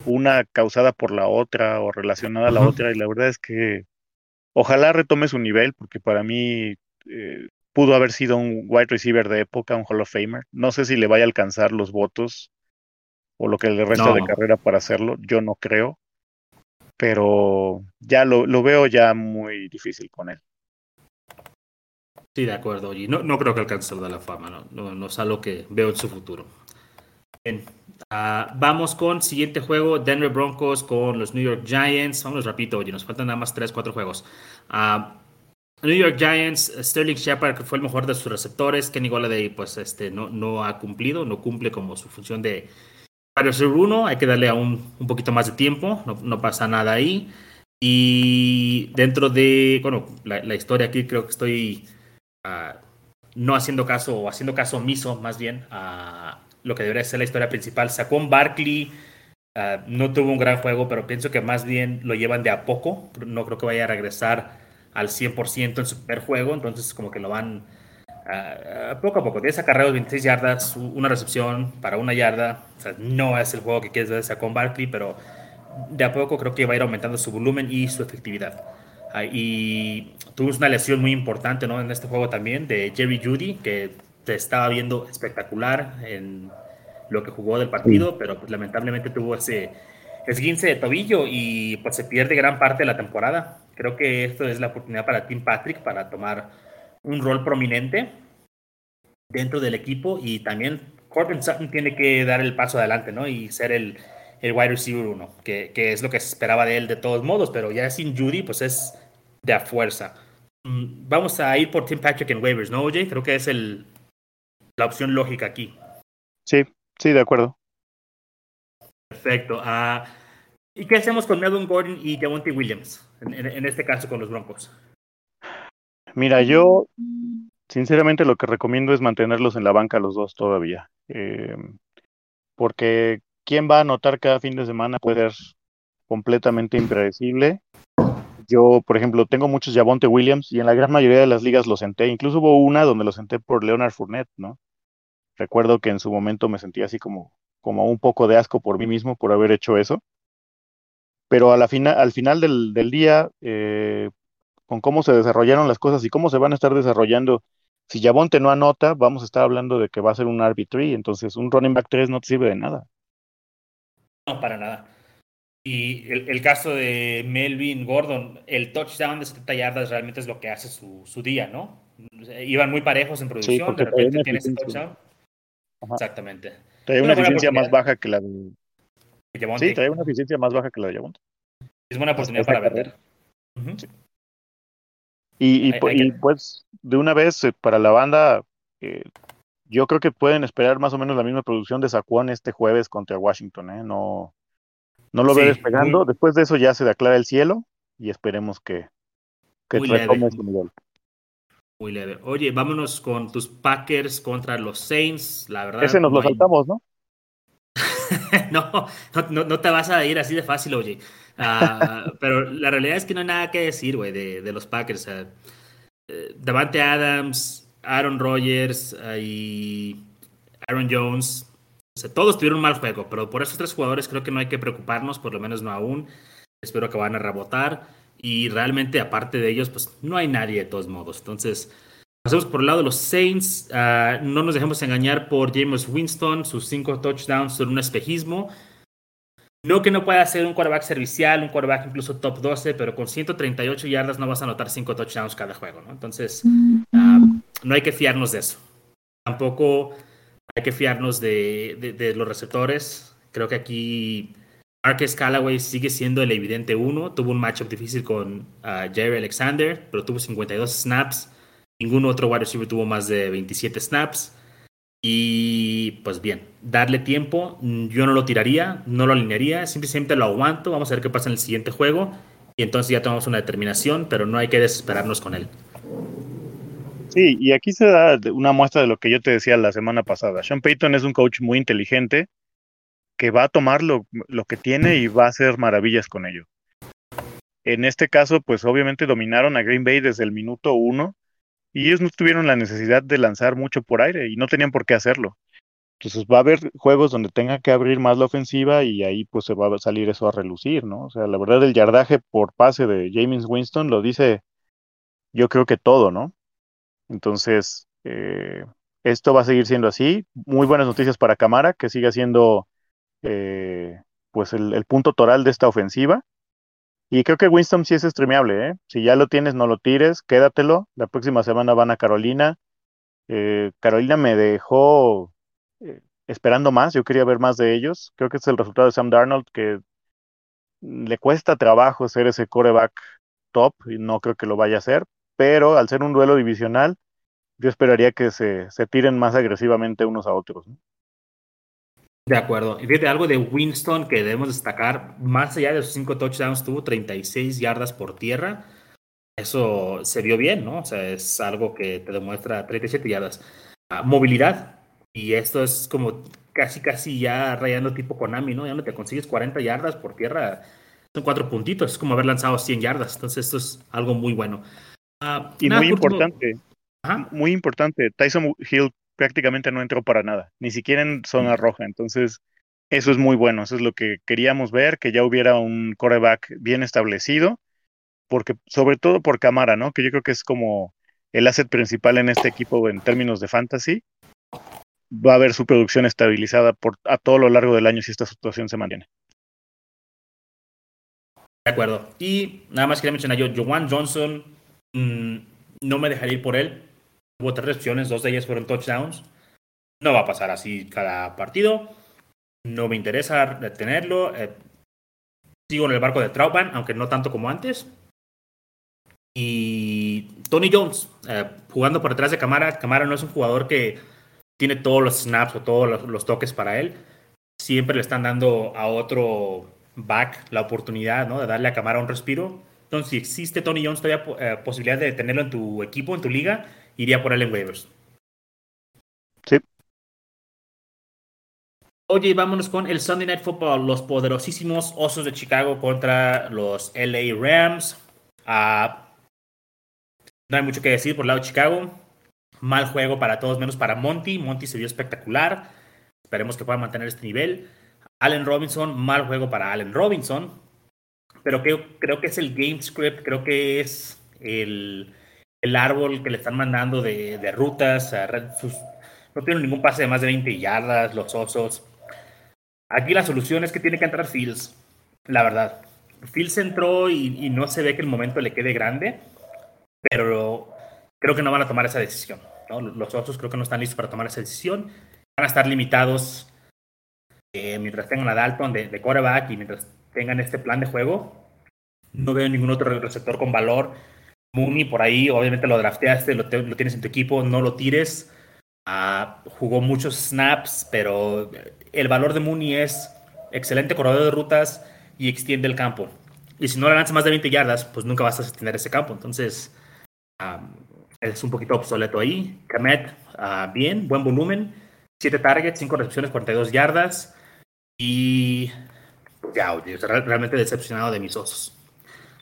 una causada por la otra o relacionada a la otra, y la verdad es que ojalá retome su nivel, porque para mí eh, pudo haber sido un wide receiver de época, un Hall of Famer. No sé si le vaya a alcanzar los votos o lo que le resta de carrera para hacerlo, yo no creo, pero ya lo, lo veo ya muy difícil con él. Sí, de acuerdo, y no, no creo que alcance de la fama, no, no, no es algo que veo en su futuro. Bien, uh, vamos con siguiente juego, Denver Broncos con los New York Giants. Vamos rapidito, oye, nos faltan nada más 3, 4 juegos. Uh, New York Giants, Sterling Shepard, que fue el mejor de sus receptores, Kenny Golladay, pues este, no, no ha cumplido, no cumple como su función de ser uno, hay que darle aún un poquito más de tiempo, no, pasa nada ahí. Y dentro de, bueno, la, historia aquí creo que estoy uh, no haciendo caso, o haciendo caso omiso más bien a lo que debería ser la historia principal. Sacó un Barkley, uh, no tuvo un gran juego, pero pienso que más bien lo llevan de a poco, no creo que vaya a regresar al 100% en su primer juego, entonces como que lo van uh, poco a poco. 10 acarreos, 26 yardas, una recepción para una yarda. O sea, no es el juego que quieres ver con Barkley, pero de a poco creo que va a ir aumentando su volumen y su efectividad. Uh, y tuvimos una lesión muy importante ¿no? en este juego también de Jerry Judy, que te estaba viendo espectacular en lo que jugó del partido, pero pues, lamentablemente tuvo ese esguince de tobillo y pues se pierde gran parte de la temporada. Creo que esto es la oportunidad para Tim Patrick para tomar un rol prominente dentro del equipo y también Corbin Sutton tiene que dar el paso adelante, ¿no? Y ser el, el wide receiver uno, que, que, es lo que se esperaba de él de todos modos, pero ya sin Judy, pues es de a fuerza. Mm, vamos a ir por Tim Patrick en waivers, ¿no, OJ? Creo que es el, la opción lógica aquí. Sí, sí, de acuerdo. Perfecto. Uh, ¿Y qué hacemos con Melvin Gordon y Javonte Williams? En, en, en, este caso con los Broncos. Mira, yo sinceramente lo que recomiendo es mantenerlos en la banca los dos todavía. Eh, porque quién va a anotar cada fin de semana puede ser completamente impredecible. Yo, por ejemplo, tengo muchos Javonte Williams y en la gran mayoría de las ligas los senté. Incluso hubo una donde los senté por Leonard Fournette, ¿no? Recuerdo que en su momento me sentía así como, como un poco de asco por mí mismo por haber hecho eso pero a la fina, al final del, del día, eh, con cómo se desarrollaron las cosas y cómo se van a estar desarrollando, si Yabonte no anota, vamos a estar hablando de que va a ser un RB3, entonces un running back 3 no te sirve de nada. No, para nada. Y el, el, caso de Melvin Gordon, el touchdown de 70 yardas realmente es lo que hace su, su día, ¿no? Iban muy parejos en producción, sí, de repente tiene ese touchdown. Ajá. Exactamente. Trae una, una eficiencia más baja que la de Sí, trae una eficiencia más baja que la de Yabonte. Es buena oportunidad para vender. Uh -huh. sí. Y, y, hay, hay y que... pues, de una vez, eh, para la banda, eh, yo creo que pueden esperar más o menos la misma producción de Saquon este jueves contra Washington, ¿eh? No, no lo sí, veo despegando. Muy... Después de eso ya se declara el cielo y esperemos que, que retome su nivel. Muy leve. Oye, vámonos con tus Packers contra los Saints. La verdad. Ese nos no lo hay... saltamos, ¿no? [laughs] no, no, no, te vas a ir así de fácil, oye. Uh, pero la realidad es que no hay nada que decir, güey, de, de, los Packers. Uh, Davante Adams, Aaron Rodgers uh, y Aaron Jones. O sea, todos tuvieron un mal juego, pero por esos tres jugadores creo que no hay que preocuparnos, por lo menos no aún. Espero que van a rebotar. Y realmente, aparte de ellos, pues no hay nadie de todos modos. Entonces, Pasemos por el lado de los Saints. Uh, no nos dejemos engañar por James Winston. Sus cinco touchdowns son un espejismo. No que no pueda ser un quarterback servicial, un quarterback incluso top 12, pero con 138 yardas no vas a anotar cinco touchdowns cada juego. ¿no? Entonces, uh, no hay que fiarnos de eso. Tampoco hay que fiarnos de, de, de los receptores. Creo que aquí Marcus Callaway sigue siendo el evidente uno. Tuvo un matchup difícil con uh, Jerry Alexander, pero tuvo 52 snaps. Ningún otro wide receiver tuvo más de 27 snaps. Y pues bien, darle tiempo, yo no lo tiraría, no lo alinearía, simplemente lo aguanto, vamos a ver qué pasa en el siguiente juego y entonces ya tomamos una determinación, pero no hay que desesperarnos con él. Sí, y aquí se da una muestra de lo que yo te decía la semana pasada. Sean Payton es un coach muy inteligente que va a tomar lo, lo que tiene y va a hacer maravillas con ello. En este caso, pues obviamente dominaron a Green Bay desde el minuto uno y ellos no tuvieron la necesidad de lanzar mucho por aire y no tenían por qué hacerlo. Entonces va a haber juegos donde tenga que abrir más la ofensiva y ahí pues se va a salir eso a relucir, ¿no? O sea, la verdad el yardaje por pase de James Winston lo dice yo creo que todo, ¿no? Entonces, eh, esto va a seguir siendo así. Muy buenas noticias para Camara, que siga siendo eh, pues el, punto toral de esta ofensiva. Y creo que Winston sí es streameable, ¿eh? Si ya lo tienes, no lo tires, quédatelo. La próxima semana van a Carolina. Eh, Carolina me dejó esperando más, yo quería ver más de ellos. Creo que es el resultado de Sam Darnold, que le cuesta trabajo ser ese coreback top, y no creo que lo vaya a hacer, pero al ser un duelo divisional, yo esperaría que se, se tiren más agresivamente unos a otros. De acuerdo. Y fíjate, algo de Winston que debemos destacar, más allá de sus cinco touchdowns, tuvo 36 yardas por tierra. Eso se vio bien, ¿no? O sea, es algo que te demuestra 37 yardas. Ah, movilidad. Y esto es como casi, casi ya rayando tipo Konami, ¿no? Ya no te consigues 40 yardas por tierra. Son cuatro puntitos. Es como haber lanzado 100 yardas. Entonces, esto es algo muy bueno. Ah, y muy importante muy importante, Tyson Hill prácticamente no entró para nada, ni siquiera en zona roja, entonces eso es muy bueno, eso es lo que queríamos ver, que ya hubiera un coreback bien establecido, porque sobre todo por cámara, ¿no? Que yo creo que es como el asset principal en este equipo en términos de fantasy. Va a haber su producción estabilizada por, a todo lo largo del año si esta situación se mantiene. De acuerdo. Y nada más quería mencionar yo, Joan Johnson, mm, no me dejaría ir por él. Hubo tres recepciones, dos de ellas fueron touchdowns. No va a pasar así cada partido. No me interesa tenerlo. Eh, sigo en el barco de Trautman, aunque no tanto como antes. Y Tony Jones, eh, jugando por detrás de Camara. Camara no es un jugador que tiene todos los snaps o todos los, toques para él. Siempre le están dando a otro back la oportunidad ¿no? de darle a Camara un respiro. Entonces, si existe Tony Jones, todavía eh, posibilidad de tenerlo en tu equipo, en tu liga, iría por él en waivers. Sí. Oye, vámonos con el Sunday Night Football, los poderosísimos Osos de Chicago contra los LA Rams. Ah, no hay mucho que decir por el lado de Chicago. Mal juego para todos, menos para Monty. Monty se vio espectacular. Esperemos que pueda mantener este nivel. Allen Robinson, mal juego para Allen Robinson. Pero creo, creo que es el game script, creo que es el, el árbol que le están mandando de, rutas. no tienen ningún pase de más de 20 yardas, los osos. Aquí la solución es que tiene que entrar Fields, la verdad. Fields entró y, no se ve que el momento le quede grande, pero creo que no van a tomar esa decisión. Los osos creo que no están listos para tomar esa decisión. Van a estar limitados eh, mientras tengan a Dalton de, de quarterback y mientras tengan este plan de juego. No veo ningún otro receptor con valor Mooney por ahí, obviamente lo drafteaste, lo, tienes en tu equipo, no lo tires. Ah, jugó muchos snaps, pero el valor de Mooney es excelente corredor de rutas y extiende el campo. Y si no le lanzas más de 20 yardas, pues nunca vas a extender ese campo. Entonces, ah, es un poquito obsoleto ahí. Kamet, ah, bien, buen volumen. 7 targets, 5 recepciones, 42 yardas. Y ya, realmente decepcionado de mis osos.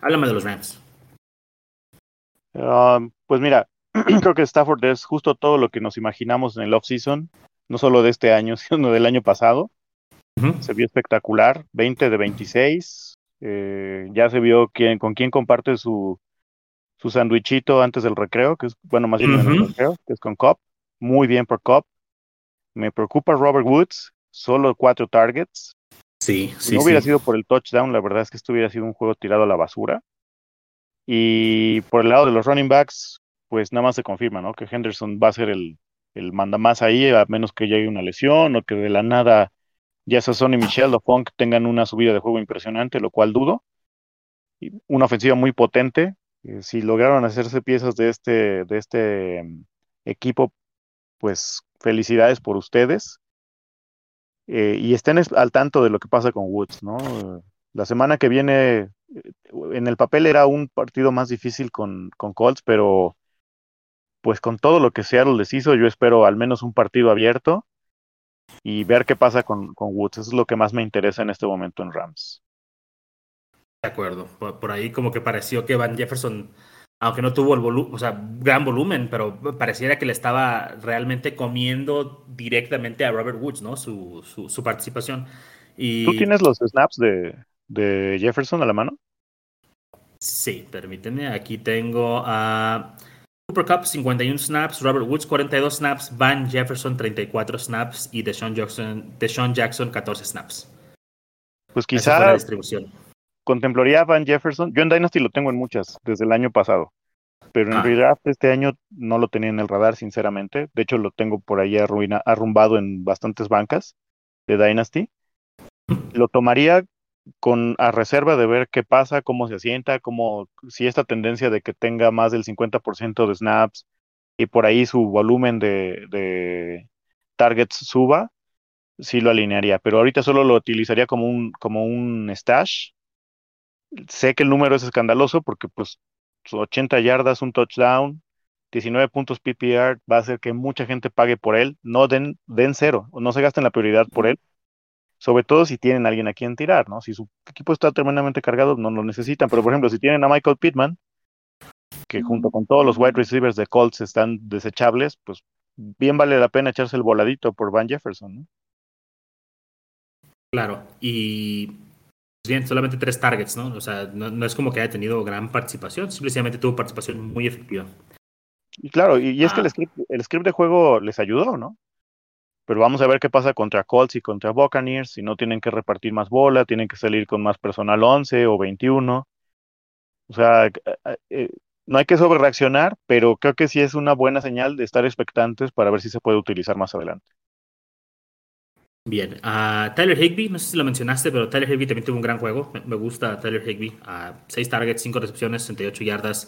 Háblame de los Rams. Ah, pues mira, [clears throat] creo que Stafford es justo todo lo que nos imaginamos en el off-season, no solo de este año, [laughs] sino del año pasado. Se vio espectacular, 20 de 26. Eh, ya se vio quién, con quién comparte su, su sandwichito antes del recreo, que es, bueno, más bien en el recreo, que es con Cobb. Muy bien por Cobb. Me preocupa Robert Woods, solo cuatro targets. Sí, sí. no hubiera sido por el touchdown, la verdad es que esto hubiera sido un juego tirado a la basura. Y por el lado de los running backs, pues nada más se confirma, ¿no? Que Henderson va a ser el, el más ahí, a menos que llegue una lesión o que de la nada ya Sasson y Michelle o Funk tengan una subida de juego impresionante, lo cual dudo. Una ofensiva muy potente. Eh, si lograron hacerse piezas de este, de este mm, equipo, pues felicidades por ustedes. Eh, y estén al tanto de lo que pasa con Woods, ¿no? La semana que viene en el papel era un partido más difícil con, con Colts, pero pues con todo lo que Seattle les hizo, yo espero al menos un partido abierto y ver qué pasa con, con Woods. Eso es lo que más me interesa en este momento en Rams. De acuerdo. Por, ahí como que pareció que Van Jefferson, aunque no tuvo el volumen, o sea, gran volumen, pero pareciera que le estaba realmente comiendo directamente a Robert Woods, ¿no? Su, su, participación. Y... ¿Tú tienes los snaps de, de Jefferson a la mano? Sí, permíteme. Aquí tengo a Cooper Cup 51 snaps, Robert Woods 42 snaps, Van Jefferson 34 snaps y Deshaun Jackson, Deshaun Jackson 14 snaps. Pues quizá contemplaría a Van Jefferson. Yo en Dynasty lo tengo en muchas, desde el año pasado. Pero en ah. este año no lo tenía en el radar, sinceramente. De hecho, lo tengo por ahí arrumbado en bastantes bancas de Dynasty. [laughs] Lo tomaría con a reserva de ver qué pasa, cómo se asienta, cómo, si esta tendencia de que tenga más del 50% de snaps y por ahí su volumen de, de targets suba, sí lo alinearía. Pero ahorita solo lo utilizaría como un, como un stash. Sé que el número es escandaloso porque pues 80 yardas, un touchdown, 19 puntos PPR, va a hacer que mucha gente pague por él. No den, den cero, no se gasten la prioridad por él sobre todo si tienen a alguien a quien tirar, ¿no? Si su equipo está tremendamente cargado, no lo necesitan, pero por ejemplo, si tienen a Michael Pittman, que junto con todos los wide receivers de Colts están desechables, pues bien vale la pena echarse el voladito por Van Jefferson, ¿no? Claro, y pues bien, solamente tres targets, ¿no? O sea, no, es como que haya tenido gran participación, simplemente tuvo participación muy efectiva. Y claro, y, es que el ah. script, el script de juego les ayudó, ¿no? Pero vamos a ver qué pasa contra Colts y contra Buccaneers. Si no tienen que repartir más bola, tienen que salir con más personal 11 o 21. O sea, eh, eh, no hay que sobrereaccionar, pero creo que sí es una buena señal de estar expectantes para ver si se puede utilizar más adelante. Bien, a Tyler Higby, no sé si lo mencionaste, pero Tyler Higby también tuvo un gran juego. Me gusta Tyler Higby. a 6 targets, 5 recepciones, 68 yardas.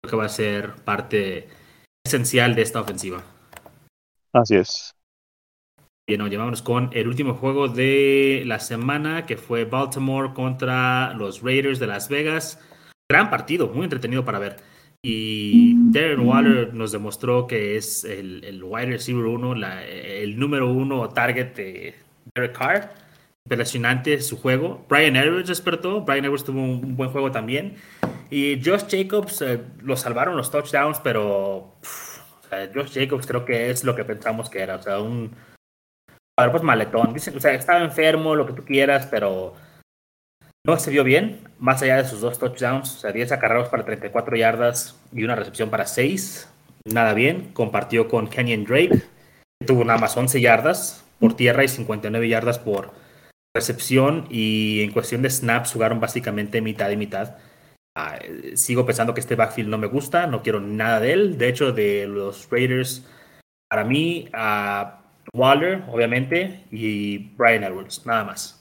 Creo que va a ser parte esencial de esta ofensiva. Así es. Bien, nos llevamos con el último juego de la semana, que fue Baltimore contra los Raiders de Las Vegas. Gran partido, muy entretenido para ver. Y Darren Waller nos demostró que es el, el wide receiver uno, el número uno target de Derek Carr. Impresionante su juego. Brian Edwards despertó. Brian Edwards tuvo un, buen juego también. Y Josh Jacobs eh, lo salvaron los touchdowns, pero Josh Jacobs creo que es lo que pensamos que era. O sea, un pues maletón. Dicen, o sea, estaba enfermo, lo que tú quieras, pero no se vio bien, más allá de sus dos touchdowns, o sea, 10 acarreos para 34 yardas y una recepción para 6. Nada bien. Compartió con Kenyon Drake, que tuvo nada más 11 yardas por tierra y 59 yardas por recepción. Y en cuestión de snaps jugaron básicamente mitad y mitad. Ah, sigo pensando que este backfield no me gusta, no quiero nada de él. De hecho, de los Raiders, para mí, uh, Waller, obviamente, y Brian Edwards, nada más.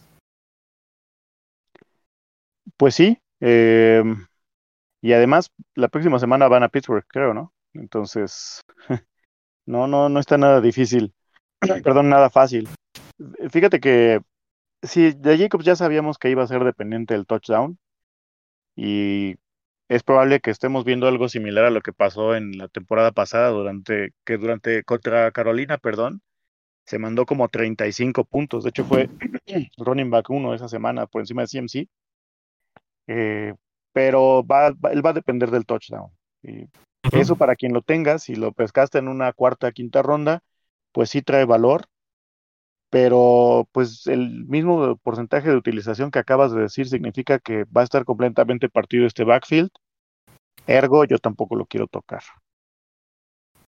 Pues sí, eh, y además la próxima semana van a Pittsburgh, creo, ¿no? Entonces, [laughs] no, no, no está nada difícil, [clears throat] perdón, nada fácil. Fíjate que sí, de Jacobs ya sabíamos que iba a ser dependiente del touchdown y es probable que estemos viendo algo similar a lo que pasó en la temporada pasada durante que durante contra Carolina, perdón, se mandó como 35 puntos. De hecho, fue [clears throat] running back uno esa semana por encima de CMC. Eh, pero va, él va a depender del touchdown. Y eso para quien lo tenga, si lo pescaste en una cuarta, quinta ronda, pues sí trae valor. Pero pues el mismo porcentaje de utilización que acabas de decir significa que va a estar completamente partido este backfield. Ergo, yo tampoco lo quiero tocar.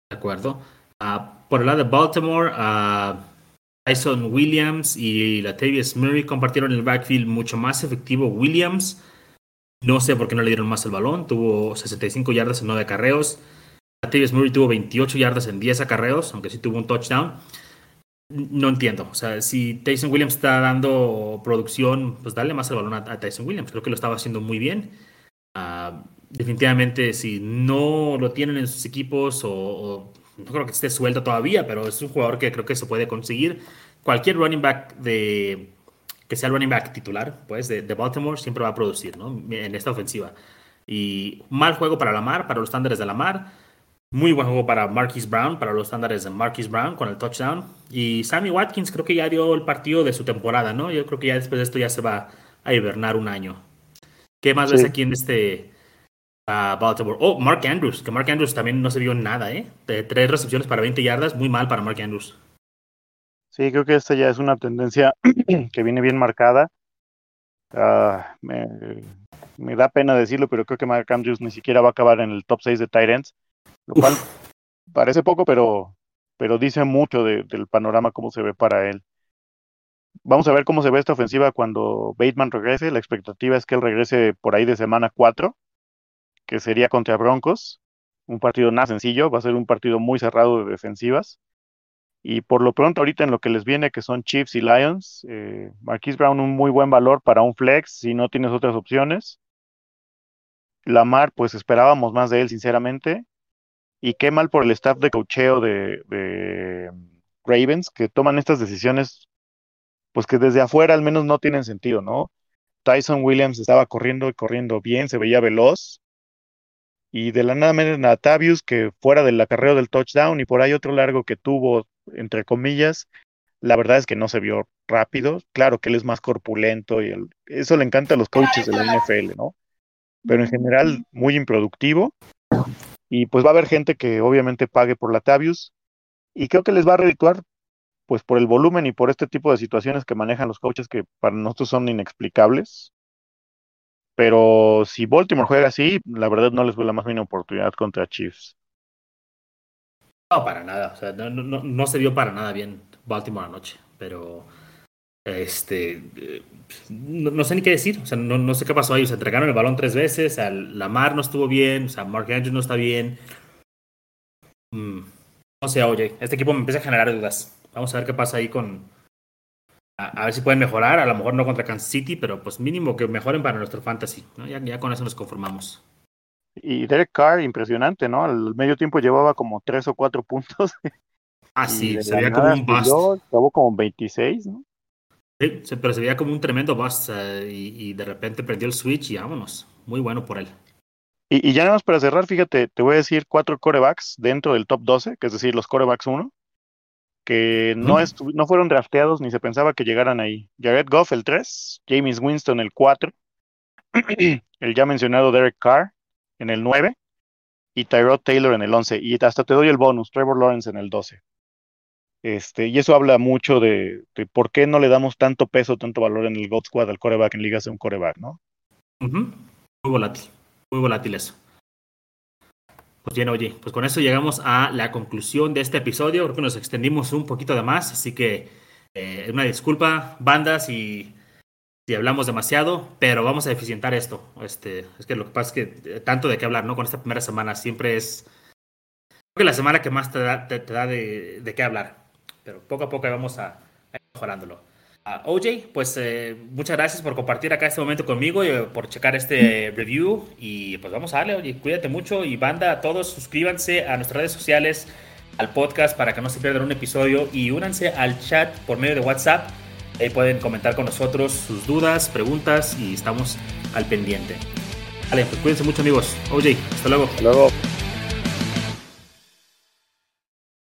De acuerdo. Ah, por el lado de Baltimore, Tyson Williams y Latavius Murray compartieron el backfield mucho más efectivo. Williams, no sé por qué no le dieron más el balón, tuvo 65 yardas en 9 acarreos. Latavius Murray tuvo 28 yardas en 10 acarreos, aunque sí tuvo un touchdown. No entiendo. O sea, si Tyson Williams está dando producción, pues dale más el balón a, Tyson Williams. Creo que lo estaba haciendo muy bien. Uh, definitivamente, si no lo tienen en sus equipos o no creo que esté suelto todavía, pero es un jugador que creo que se puede conseguir. Cualquier running back de que sea el running back titular, pues, de, Baltimore siempre va a producir, ¿no? En esta ofensiva. Y mal juego para Lamar, para los estándares de Lamar. Muy buen juego para Marquis Brown, para los estándares de Marquis Brown con el touchdown. Y Sammy Watkins creo que ya dio el partido de su temporada, ¿no? Yo creo que ya después de esto ya se va a hibernar un año. ¿Qué más ves aquí en este uh, Baltimore? Oh, Mark Andrews, que Mark Andrews también no se vio nada, ¿eh? De tres recepciones para 20 yardas, muy mal para Mark Andrews. Sí, creo que esta ya es una tendencia [clears throat] que viene bien marcada. Uh, me, me, da pena decirlo, pero creo que Mark Andrews ni siquiera va a acabar en el top 6 de Tyrants, lo cual parece poco, pero, pero dice mucho de, del panorama, cómo se ve para él. Vamos a ver cómo se ve esta ofensiva cuando Bateman regrese. La expectativa es que él regrese por ahí de semana 4, que sería contra Broncos. Un partido nada sencillo, va a ser un partido muy cerrado de defensivas. Y por lo pronto, ahorita en lo que les viene, que son Chiefs y Lions, eh, Marquise Brown, un muy buen valor para un flex si no tienes otras opciones. Lamar, pues esperábamos más de él, sinceramente. Y qué mal por el staff de cocheo de, de Ravens, que toman estas decisiones pues que desde afuera al menos no tienen sentido, ¿no? Tyson Williams estaba corriendo y corriendo bien, se veía veloz. Y de la nada menos Natavius, que fuera del acarreo del touchdown y por ahí otro largo que tuvo, entre comillas, la verdad es que no se vio rápido. Claro que él es más corpulento y eso le encanta a los coaches de la NFL, ¿no? Pero en general muy improductivo. Y pues va a haber gente que obviamente pague por Latavius. Y creo que les va a redituar pues por el volumen y por este tipo de situaciones que manejan los coaches que para nosotros son inexplicables. Pero si Baltimore juega así, la verdad no les veo la más mínima oportunidad contra Chiefs. No, para nada. O sea, no, no, no se vio para nada bien Baltimore anoche. Pero este no, sé ni qué decir. O sea, no, no sé qué pasó ahí. Se entregaron el balón tres veces. O Lamar no estuvo bien. O sea, Mark Andrews no está bien. Mm, no sé, oye, este equipo me empieza a generar dudas. Vamos a ver qué pasa ahí con. A, ver si pueden mejorar. A lo mejor no contra Kansas City, pero pues mínimo que mejoren para nuestro fantasy. Ya, ya con eso nos conformamos. Y Derek Carr, impresionante, ¿no? Al medio tiempo llevaba como tres o cuatro puntos. [laughs] Ah, sí, se veía como un bust. Acabó como 26, ¿no? Sí, pero se veía como un tremendo bust eh, y, y, de repente prendió el switch y vámonos. Muy bueno por él. Y, y, ya nada más para cerrar, fíjate, te voy a decir cuatro corebacks dentro del top 12, que es decir, los corebacks 1 que no, no fueron drafteados ni se pensaba que llegaran ahí. Jared Goff el 3, James Winston el 4, [clears throat] el ya mencionado Derek Carr en el 9 y Tyrod Taylor en el 11. Y hasta te doy el bonus, Trevor Lawrence en el 12. Este, y eso habla mucho de, de, por qué no le damos tanto peso, tanto valor en el God Squad al coreback en ligas de un coreback, ¿no? Muy volátil, muy volátil eso. Pues bien, oye, pues con eso llegamos a la conclusión de este episodio. Creo que nos extendimos un poquito de más, así que eh, una disculpa, bandas, si, si hablamos demasiado, pero vamos a eficientar esto. Este, es que lo que pasa es que eh, tanto de qué hablar, ¿no? Con esta primera semana siempre es. Creo que la semana que más te da, de, qué hablar, pero poco a poco vamos a, a ir mejorándolo. OJ, pues eh, muchas gracias por compartir acá este momento conmigo y eh, por checar este review. Y pues vamos a darle, oye, cuídate mucho y banda, a todos suscríbanse a nuestras redes sociales, al podcast para que no se pierdan un episodio y únanse al chat por medio de WhatsApp. Ahí pueden comentar con nosotros sus dudas, preguntas y estamos al pendiente. Vale, pues cuídense mucho amigos. OJ, hasta luego. Hasta luego.